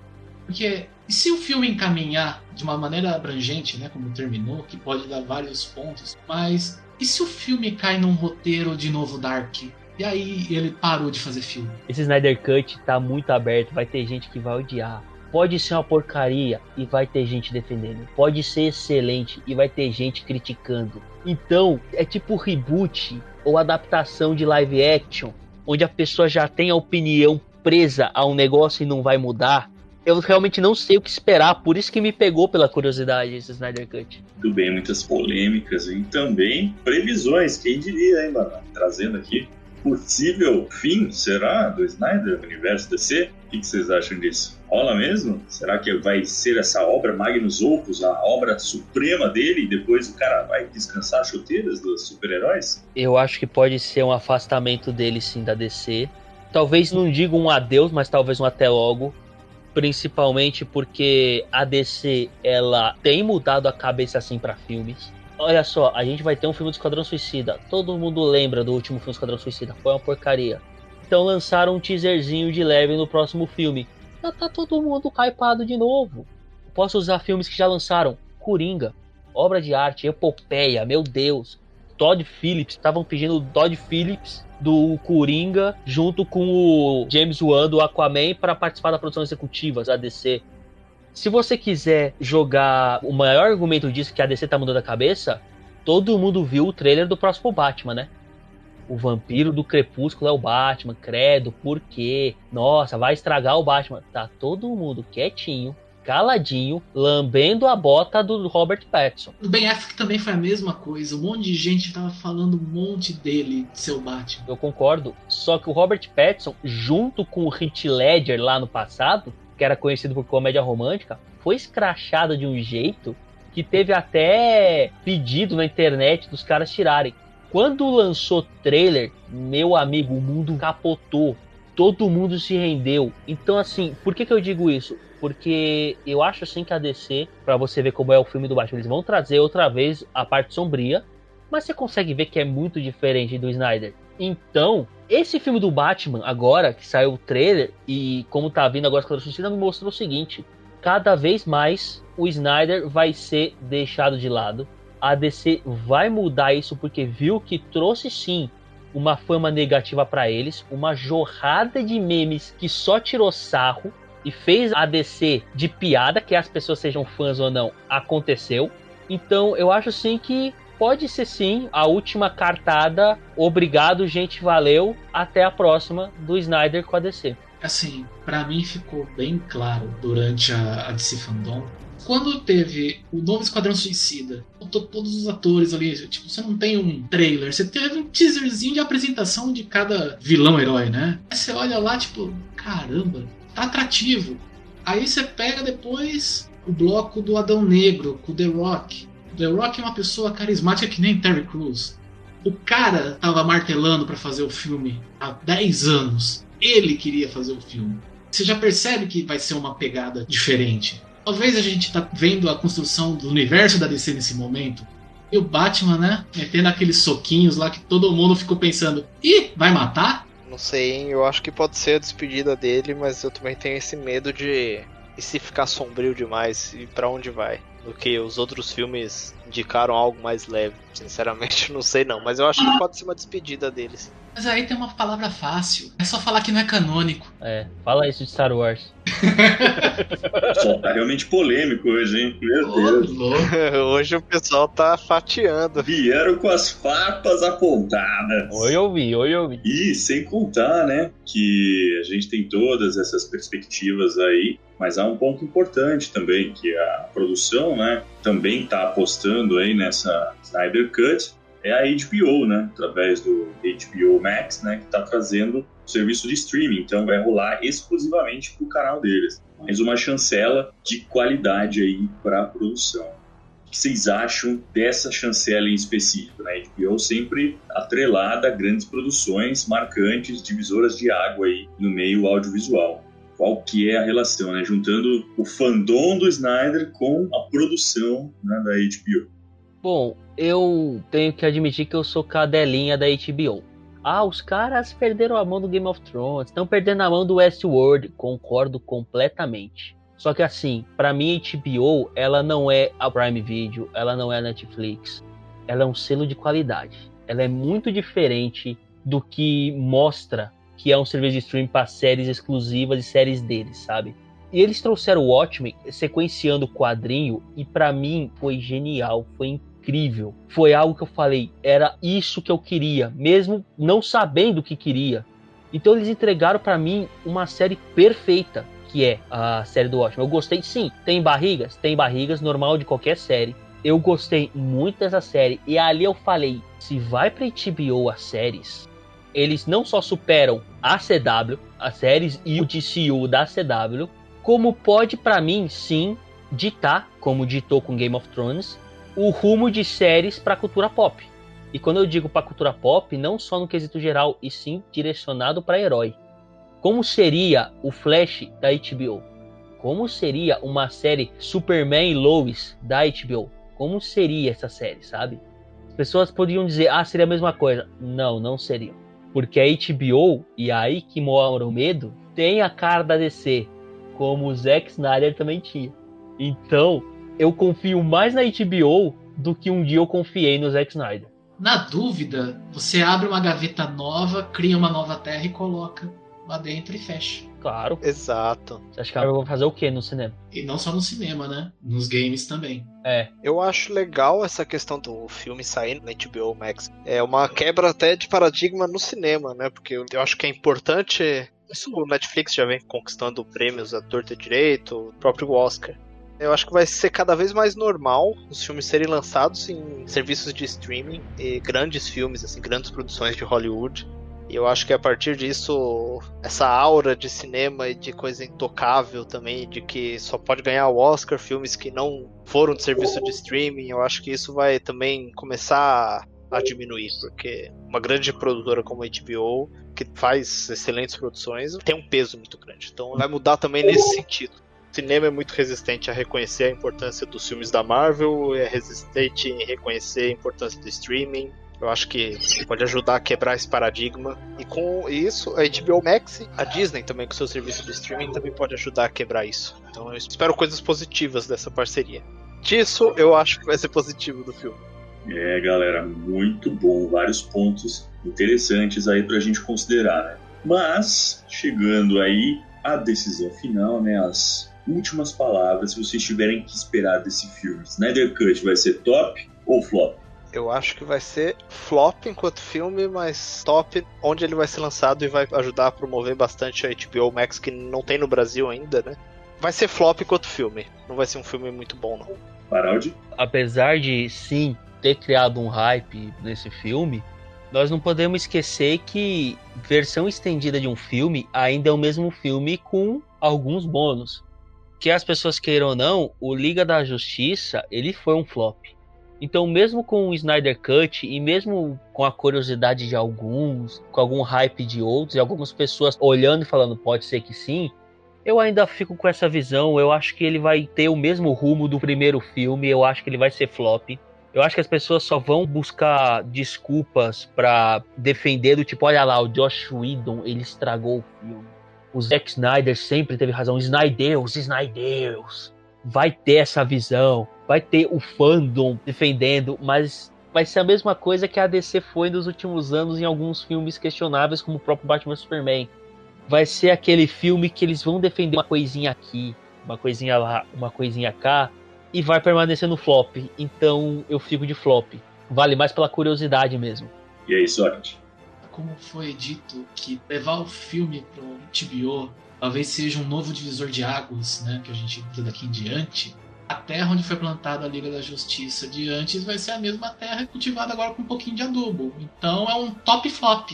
Porque e se o filme encaminhar de uma maneira abrangente, né, como terminou, que pode dar vários pontos, mas e se o filme cai num roteiro de novo Dark? E aí ele parou de fazer filme.
Esse Snyder Cut tá muito aberto, vai ter gente que vai odiar. Pode ser uma porcaria e vai ter gente defendendo. Pode ser excelente e vai ter gente criticando. Então, é tipo reboot ou adaptação de live action, onde a pessoa já tem a opinião presa a um negócio e não vai mudar. Eu realmente não sei o que esperar, por isso que me pegou pela curiosidade esse Snyder Cut.
Muito bem, muitas polêmicas e também previsões, quem diria, hein, mano? Trazendo aqui possível fim, será, do Snyder, do universo DC? O que vocês acham disso? Rola mesmo? Será que vai ser essa obra Magnus Opus, a obra suprema dele, e depois o cara vai descansar as chuteiras dos super-heróis?
Eu acho que pode ser um afastamento dele sim da DC. Talvez não diga um adeus, mas talvez um até logo. Principalmente porque a DC ela tem mudado a cabeça assim para filmes. Olha só, a gente vai ter um filme do Esquadrão Suicida. Todo mundo lembra do último filme do Esquadrão Suicida. Foi uma porcaria. Então lançaram um teaserzinho de leve no próximo filme. Já tá todo mundo hypado de novo. Posso usar filmes que já lançaram. Coringa, obra de arte, epopeia, meu Deus. Todd Phillips, estavam pedindo o Todd Phillips do Coringa junto com o James Wan do Aquaman para participar da produção executiva da DC. Se você quiser jogar o maior argumento disso que a DC tá mudando a cabeça, todo mundo viu o trailer do próximo Batman, né? O vampiro do crepúsculo é o Batman, credo, por quê? Nossa, vai estragar o Batman. Tá todo mundo quietinho, caladinho, lambendo a bota do Robert Pattinson.
O Ben Affleck também foi a mesma coisa. Um monte de gente tava falando um monte dele, de seu Batman.
Eu concordo. Só que o Robert Pattinson, junto com o Heath Ledger lá no passado, que era conhecido por comédia romântica, foi escrachado de um jeito que teve até pedido na internet dos caras tirarem. Quando lançou trailer, meu amigo, o mundo capotou. Todo mundo se rendeu. Então, assim, por que, que eu digo isso? Porque eu acho assim que a DC, para você ver como é o filme do Batman, eles vão trazer outra vez a parte sombria, mas você consegue ver que é muito diferente do Snyder. Então, esse filme do Batman, agora que saiu o trailer, e como tá vindo agora a Suicida, me mostrou o seguinte: cada vez mais o Snyder vai ser deixado de lado. A DC vai mudar isso porque viu que trouxe sim uma fama negativa para eles, uma jorrada de memes que só tirou sarro e fez a DC de piada, que as pessoas sejam fãs ou não, aconteceu. Então eu acho sim que pode ser sim a última cartada. Obrigado, gente, valeu. Até a próxima do Snyder com a DC.
Assim, para mim ficou bem claro durante a, a DC Fandom quando teve o novo Esquadrão Suicida, botou todos os atores ali, tipo, você não tem um trailer, você teve um teaserzinho de apresentação de cada vilão-herói, né? Aí você olha lá, tipo, caramba, tá atrativo. Aí você pega depois o bloco do Adão Negro, com o The Rock. O The Rock é uma pessoa carismática que nem Terry Crews. O cara tava martelando para fazer o filme há 10 anos. Ele queria fazer o filme. Você já percebe que vai ser uma pegada diferente. Talvez a gente tá vendo a construção do universo da DC nesse momento. E o Batman, né? Metendo aqueles soquinhos lá que todo mundo ficou pensando: ih, vai matar?
Não sei, hein? Eu acho que pode ser a despedida dele, mas eu também tenho esse medo de. E se ficar sombrio demais? E para onde vai? Do que os outros filmes indicaram algo mais leve. Sinceramente, (laughs) não sei não. Mas eu acho que pode ser uma despedida deles.
Mas aí tem uma palavra fácil. É só falar que não é canônico.
É, fala isso de Star Wars. (laughs)
Só tá realmente polêmico hoje, hein? Meu
Ô,
Deus.
louco. (laughs)
Hoje o pessoal tá fatiando.
Vieram com as farpas apontadas.
Oi, eu vi, oi, eu vi.
E sem contar, né, que a gente tem todas essas perspectivas aí, mas há um ponto importante também, que a produção, né, também está apostando aí nessa Snyder Cut, é a HBO, né, através do HBO Max, né, que está trazendo o serviço de streaming, então vai rolar exclusivamente pro canal deles. Mais uma chancela de qualidade aí para a produção. O que vocês acham dessa chancela em específico? Né? A HBO sempre atrelada a grandes produções marcantes, divisoras de água aí no meio audiovisual. Qual que é a relação, né? Juntando o fandom do Snyder com a produção né, da HBO.
Bom, eu tenho que admitir que eu sou cadelinha da HBO. Ah, os caras perderam a mão do Game of Thrones, estão perdendo a mão do Westworld. Concordo completamente. Só que assim, pra mim HBO, ela não é a Prime Video, ela não é a Netflix. Ela é um selo de qualidade. Ela é muito diferente do que mostra que é um serviço de streaming para séries exclusivas e séries deles, sabe? E eles trouxeram o Watchmen sequenciando o quadrinho e pra mim foi genial, foi incrível. Foi algo que eu falei, era isso que eu queria, mesmo não sabendo o que queria. Então eles entregaram pra mim uma série perfeita, que é a série do Watchmen. Eu gostei sim, tem barrigas, tem barrigas normal de qualquer série. Eu gostei muito dessa série e ali eu falei, se vai pra HBO as séries, eles não só superam a CW, as séries e o DCU da CW, como pode pra mim sim ditar, como ditou com Game of Thrones, o rumo de séries para cultura pop. E quando eu digo para cultura pop, não só no quesito geral, e sim direcionado para herói. Como seria o Flash da HBO? Como seria uma série Superman e Lois da HBO? Como seria essa série, sabe? As pessoas poderiam dizer, ah, seria a mesma coisa. Não, não seria. Porque a HBO, e aí que mora o medo, tem a cara da DC, como o Zack Snyder também tinha. Então, eu confio mais na HBO do que um dia eu confiei no Zack Snyder.
Na dúvida, você abre uma gaveta nova, cria uma nova terra e coloca lá dentro e fecha.
Claro.
Exato.
Você acha que eu vou fazer o que no cinema?
E não só no cinema, né? Nos games também.
É.
Eu acho legal essa questão do filme sair na HBO Max. É uma quebra até de paradigma no cinema, né? Porque eu acho que é importante. Isso o Netflix já vem conquistando prêmios a torta e direito, o próprio Oscar. Eu acho que vai ser cada vez mais normal os filmes serem lançados em serviços de streaming e grandes filmes, assim, grandes produções de Hollywood. E eu acho que a partir disso, essa aura de cinema e de coisa intocável também, de que só pode ganhar o Oscar filmes que não foram de serviço de streaming, eu acho que isso vai também começar a diminuir, porque uma grande produtora como a HBO, que faz excelentes produções, tem um peso muito grande. Então vai mudar também nesse sentido. O cinema é muito resistente a reconhecer a importância dos filmes da Marvel, é resistente em reconhecer a importância do streaming. Eu acho que pode ajudar a quebrar esse paradigma. E com isso, a HBO Max, a Disney também com seu serviço de streaming também pode ajudar a quebrar isso. Então eu espero coisas positivas dessa parceria. Disso, eu acho que vai ser positivo do filme.
É, galera, muito bom. Vários pontos interessantes aí pra gente considerar, né? Mas, chegando aí à decisão final, né? As últimas palavras, se vocês tiverem que esperar desse filme. Snyder Cut vai ser top ou flop?
Eu acho que vai ser flop enquanto filme, mas top onde ele vai ser lançado e vai ajudar a promover bastante a HBO Max que não tem no Brasil ainda, né? Vai ser flop enquanto filme. Não vai ser um filme muito bom, não.
Faraldi?
Apesar de sim ter criado um hype nesse filme, nós não podemos esquecer que versão estendida de um filme ainda é o mesmo filme com alguns bônus. Que as pessoas queiram ou não, o Liga da Justiça, ele foi um flop. Então, mesmo com o Snyder Cut e mesmo com a curiosidade de alguns, com algum hype de outros, e algumas pessoas olhando e falando pode ser que sim, eu ainda fico com essa visão. Eu acho que ele vai ter o mesmo rumo do primeiro filme. Eu acho que ele vai ser flop. Eu acho que as pessoas só vão buscar desculpas para defender do tipo, olha lá, o Josh Whedon, ele estragou o filme. O Zack Snyder sempre teve razão. Snydeus, Snydeus. Vai ter essa visão, vai ter o fandom defendendo, mas vai ser a mesma coisa que a DC foi nos últimos anos em alguns filmes questionáveis, como o próprio Batman Superman. vai ser aquele filme que eles vão defender uma coisinha aqui, uma coisinha lá, uma coisinha cá, e vai permanecer no flop. Então eu fico de flop. Vale mais pela curiosidade mesmo.
E aí, Sócrates?
Como foi dito que levar o filme pro HBO talvez seja um novo divisor de águas, né, que a gente entra daqui em diante. A terra onde foi plantada a Liga da Justiça de antes vai ser a mesma terra cultivada agora com um pouquinho de adubo. Então é um top flop.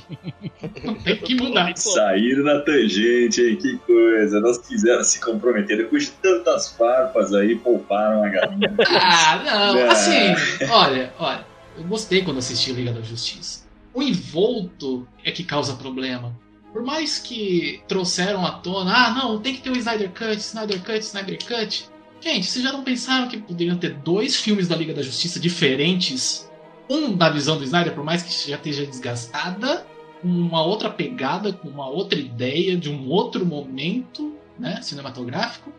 Não tem que mudar.
Saíram na tangente aí, que coisa. Nós quiseram se comprometer. Depois de tantas farpas aí, pouparam a galinha. (laughs)
Ah, não.
Não.
Assim, olha, olha. Eu gostei quando assisti Liga da Justiça. O envolto é que causa problema. Por mais que trouxeram à tona, ah, não, tem que ter o Snyder Cut, Snyder Cut, Snyder Cut. Gente, vocês já não pensaram que poderiam ter dois filmes da Liga da Justiça diferentes? Um da visão do Snyder, por mais que já esteja desgastada, uma outra pegada, com uma outra ideia, de um outro momento né, cinematográfico,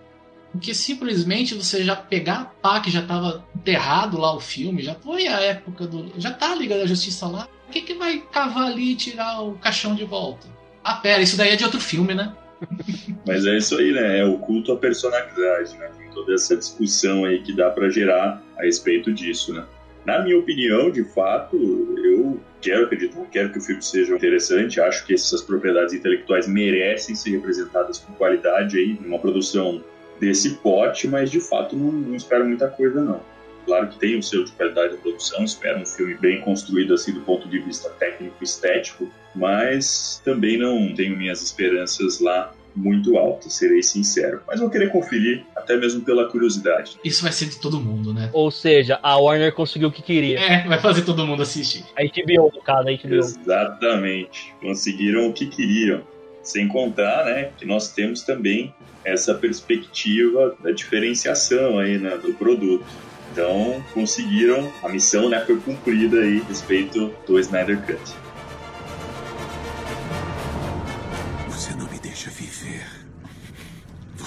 do que simplesmente você já pegar a pá que já estava enterrado lá o filme, já foi a época do. Já tá a Liga da Justiça lá. Por que, que vai cavar ali e tirar o caixão de volta? Ah, pera, isso daí é de outro filme, né? (laughs)
Mas é isso aí, né? É o culto à personalidade, né? Toda essa discussão aí que dá pra gerar a respeito disso, né? Na minha opinião, de fato, eu quero acreditar, quero que o filme seja interessante, acho que essas propriedades intelectuais merecem ser representadas com qualidade aí, numa produção desse pote, mas de fato não, não espero muita coisa não. Claro que tem o seu de qualidade da produção, espero um filme bem construído assim do ponto de vista técnico estético, mas também não tenho minhas esperanças lá muito altas, serei sincero. Mas vou querer conferir, até mesmo pela curiosidade.
Isso vai ser de todo mundo, né?
Ou seja, a Warner conseguiu o que queria.
É, vai fazer todo mundo assistir.
A HBO, no caso, a HBO.
Exatamente. Conseguiram o que queriam. Sem contar, né, que nós temos também essa perspectiva da diferenciação aí, né, do produto. Então, conseguiram, a missão, né, foi cumprida aí a respeito do Snyder Cut.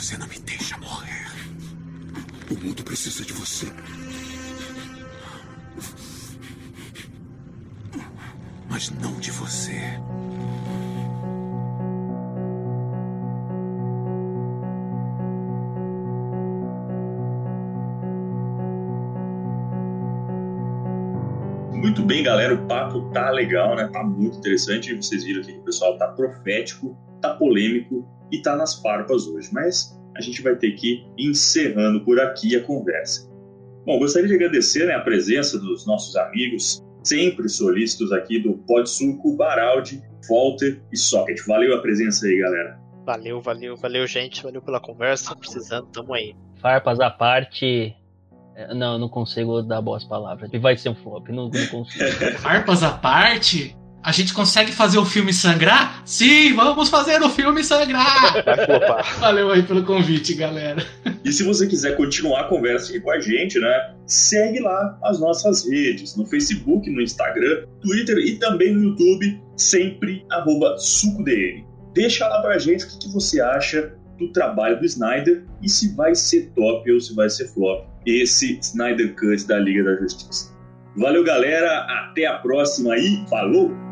Você não me deixa morrer.
O mundo precisa de você.
Mas não de você.
Muito bem, galera, o papo tá legal, né? Tá muito interessante. Vocês viram aqui que o pessoal tá profético, tá polêmico e tá nas farpas hoje. Mas a gente vai ter que ir encerrando por aqui a conversa. Bom, gostaria de agradecer né, a presença dos nossos amigos, sempre solícitos aqui do Pod Suco, Baraldi, Walter e Socket. Valeu a presença aí, galera.
Valeu, valeu, valeu, gente. Valeu pela conversa. Precisando, tamo aí.
Farpas à parte. é, Não, não consigo dar boas palavras. Vai ser um flop, não, não consigo. (laughs)
Farpas à parte, a gente consegue fazer o filme sangrar? Sim, vamos fazer o filme sangrar! Valeu aí pelo convite, galera.
E se você quiser continuar a conversa aqui com a gente, né? Segue lá as nossas redes, no Facebook, no Instagram, Twitter e também no YouTube, sempre arroba SucoDN. Deixa lá pra gente o que, que você acha do trabalho do Snyder e se vai ser top ou se vai ser flop esse Snyder Cut da Liga da Justiça. Valeu, galera. Até a próxima e falou!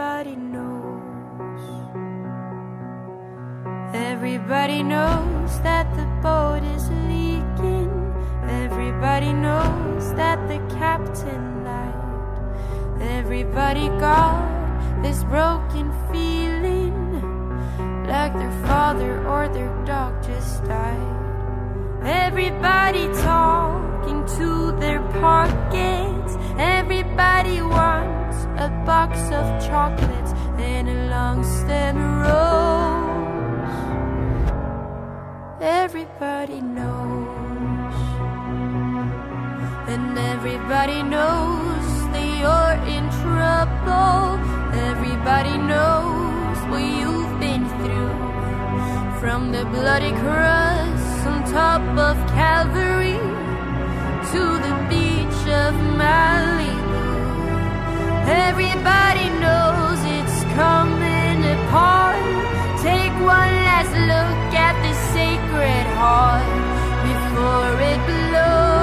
Everybody knows. Everybody knows that the boat is leaking. Everybody knows that the captain lied. Everybody got this broken feeling like their father or their dog just died. Everybody talking to their pockets. Everybody wants a box of chocolates and a long stem rose. Everybody knows, and everybody knows they are in trouble. Everybody knows what you've been through. From the bloody cross on top of Calvary to the beach of Malibu. Everybody knows it's coming apart. Take one last look at the sacred heart before it blows.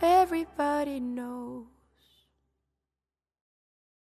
Everybody knows.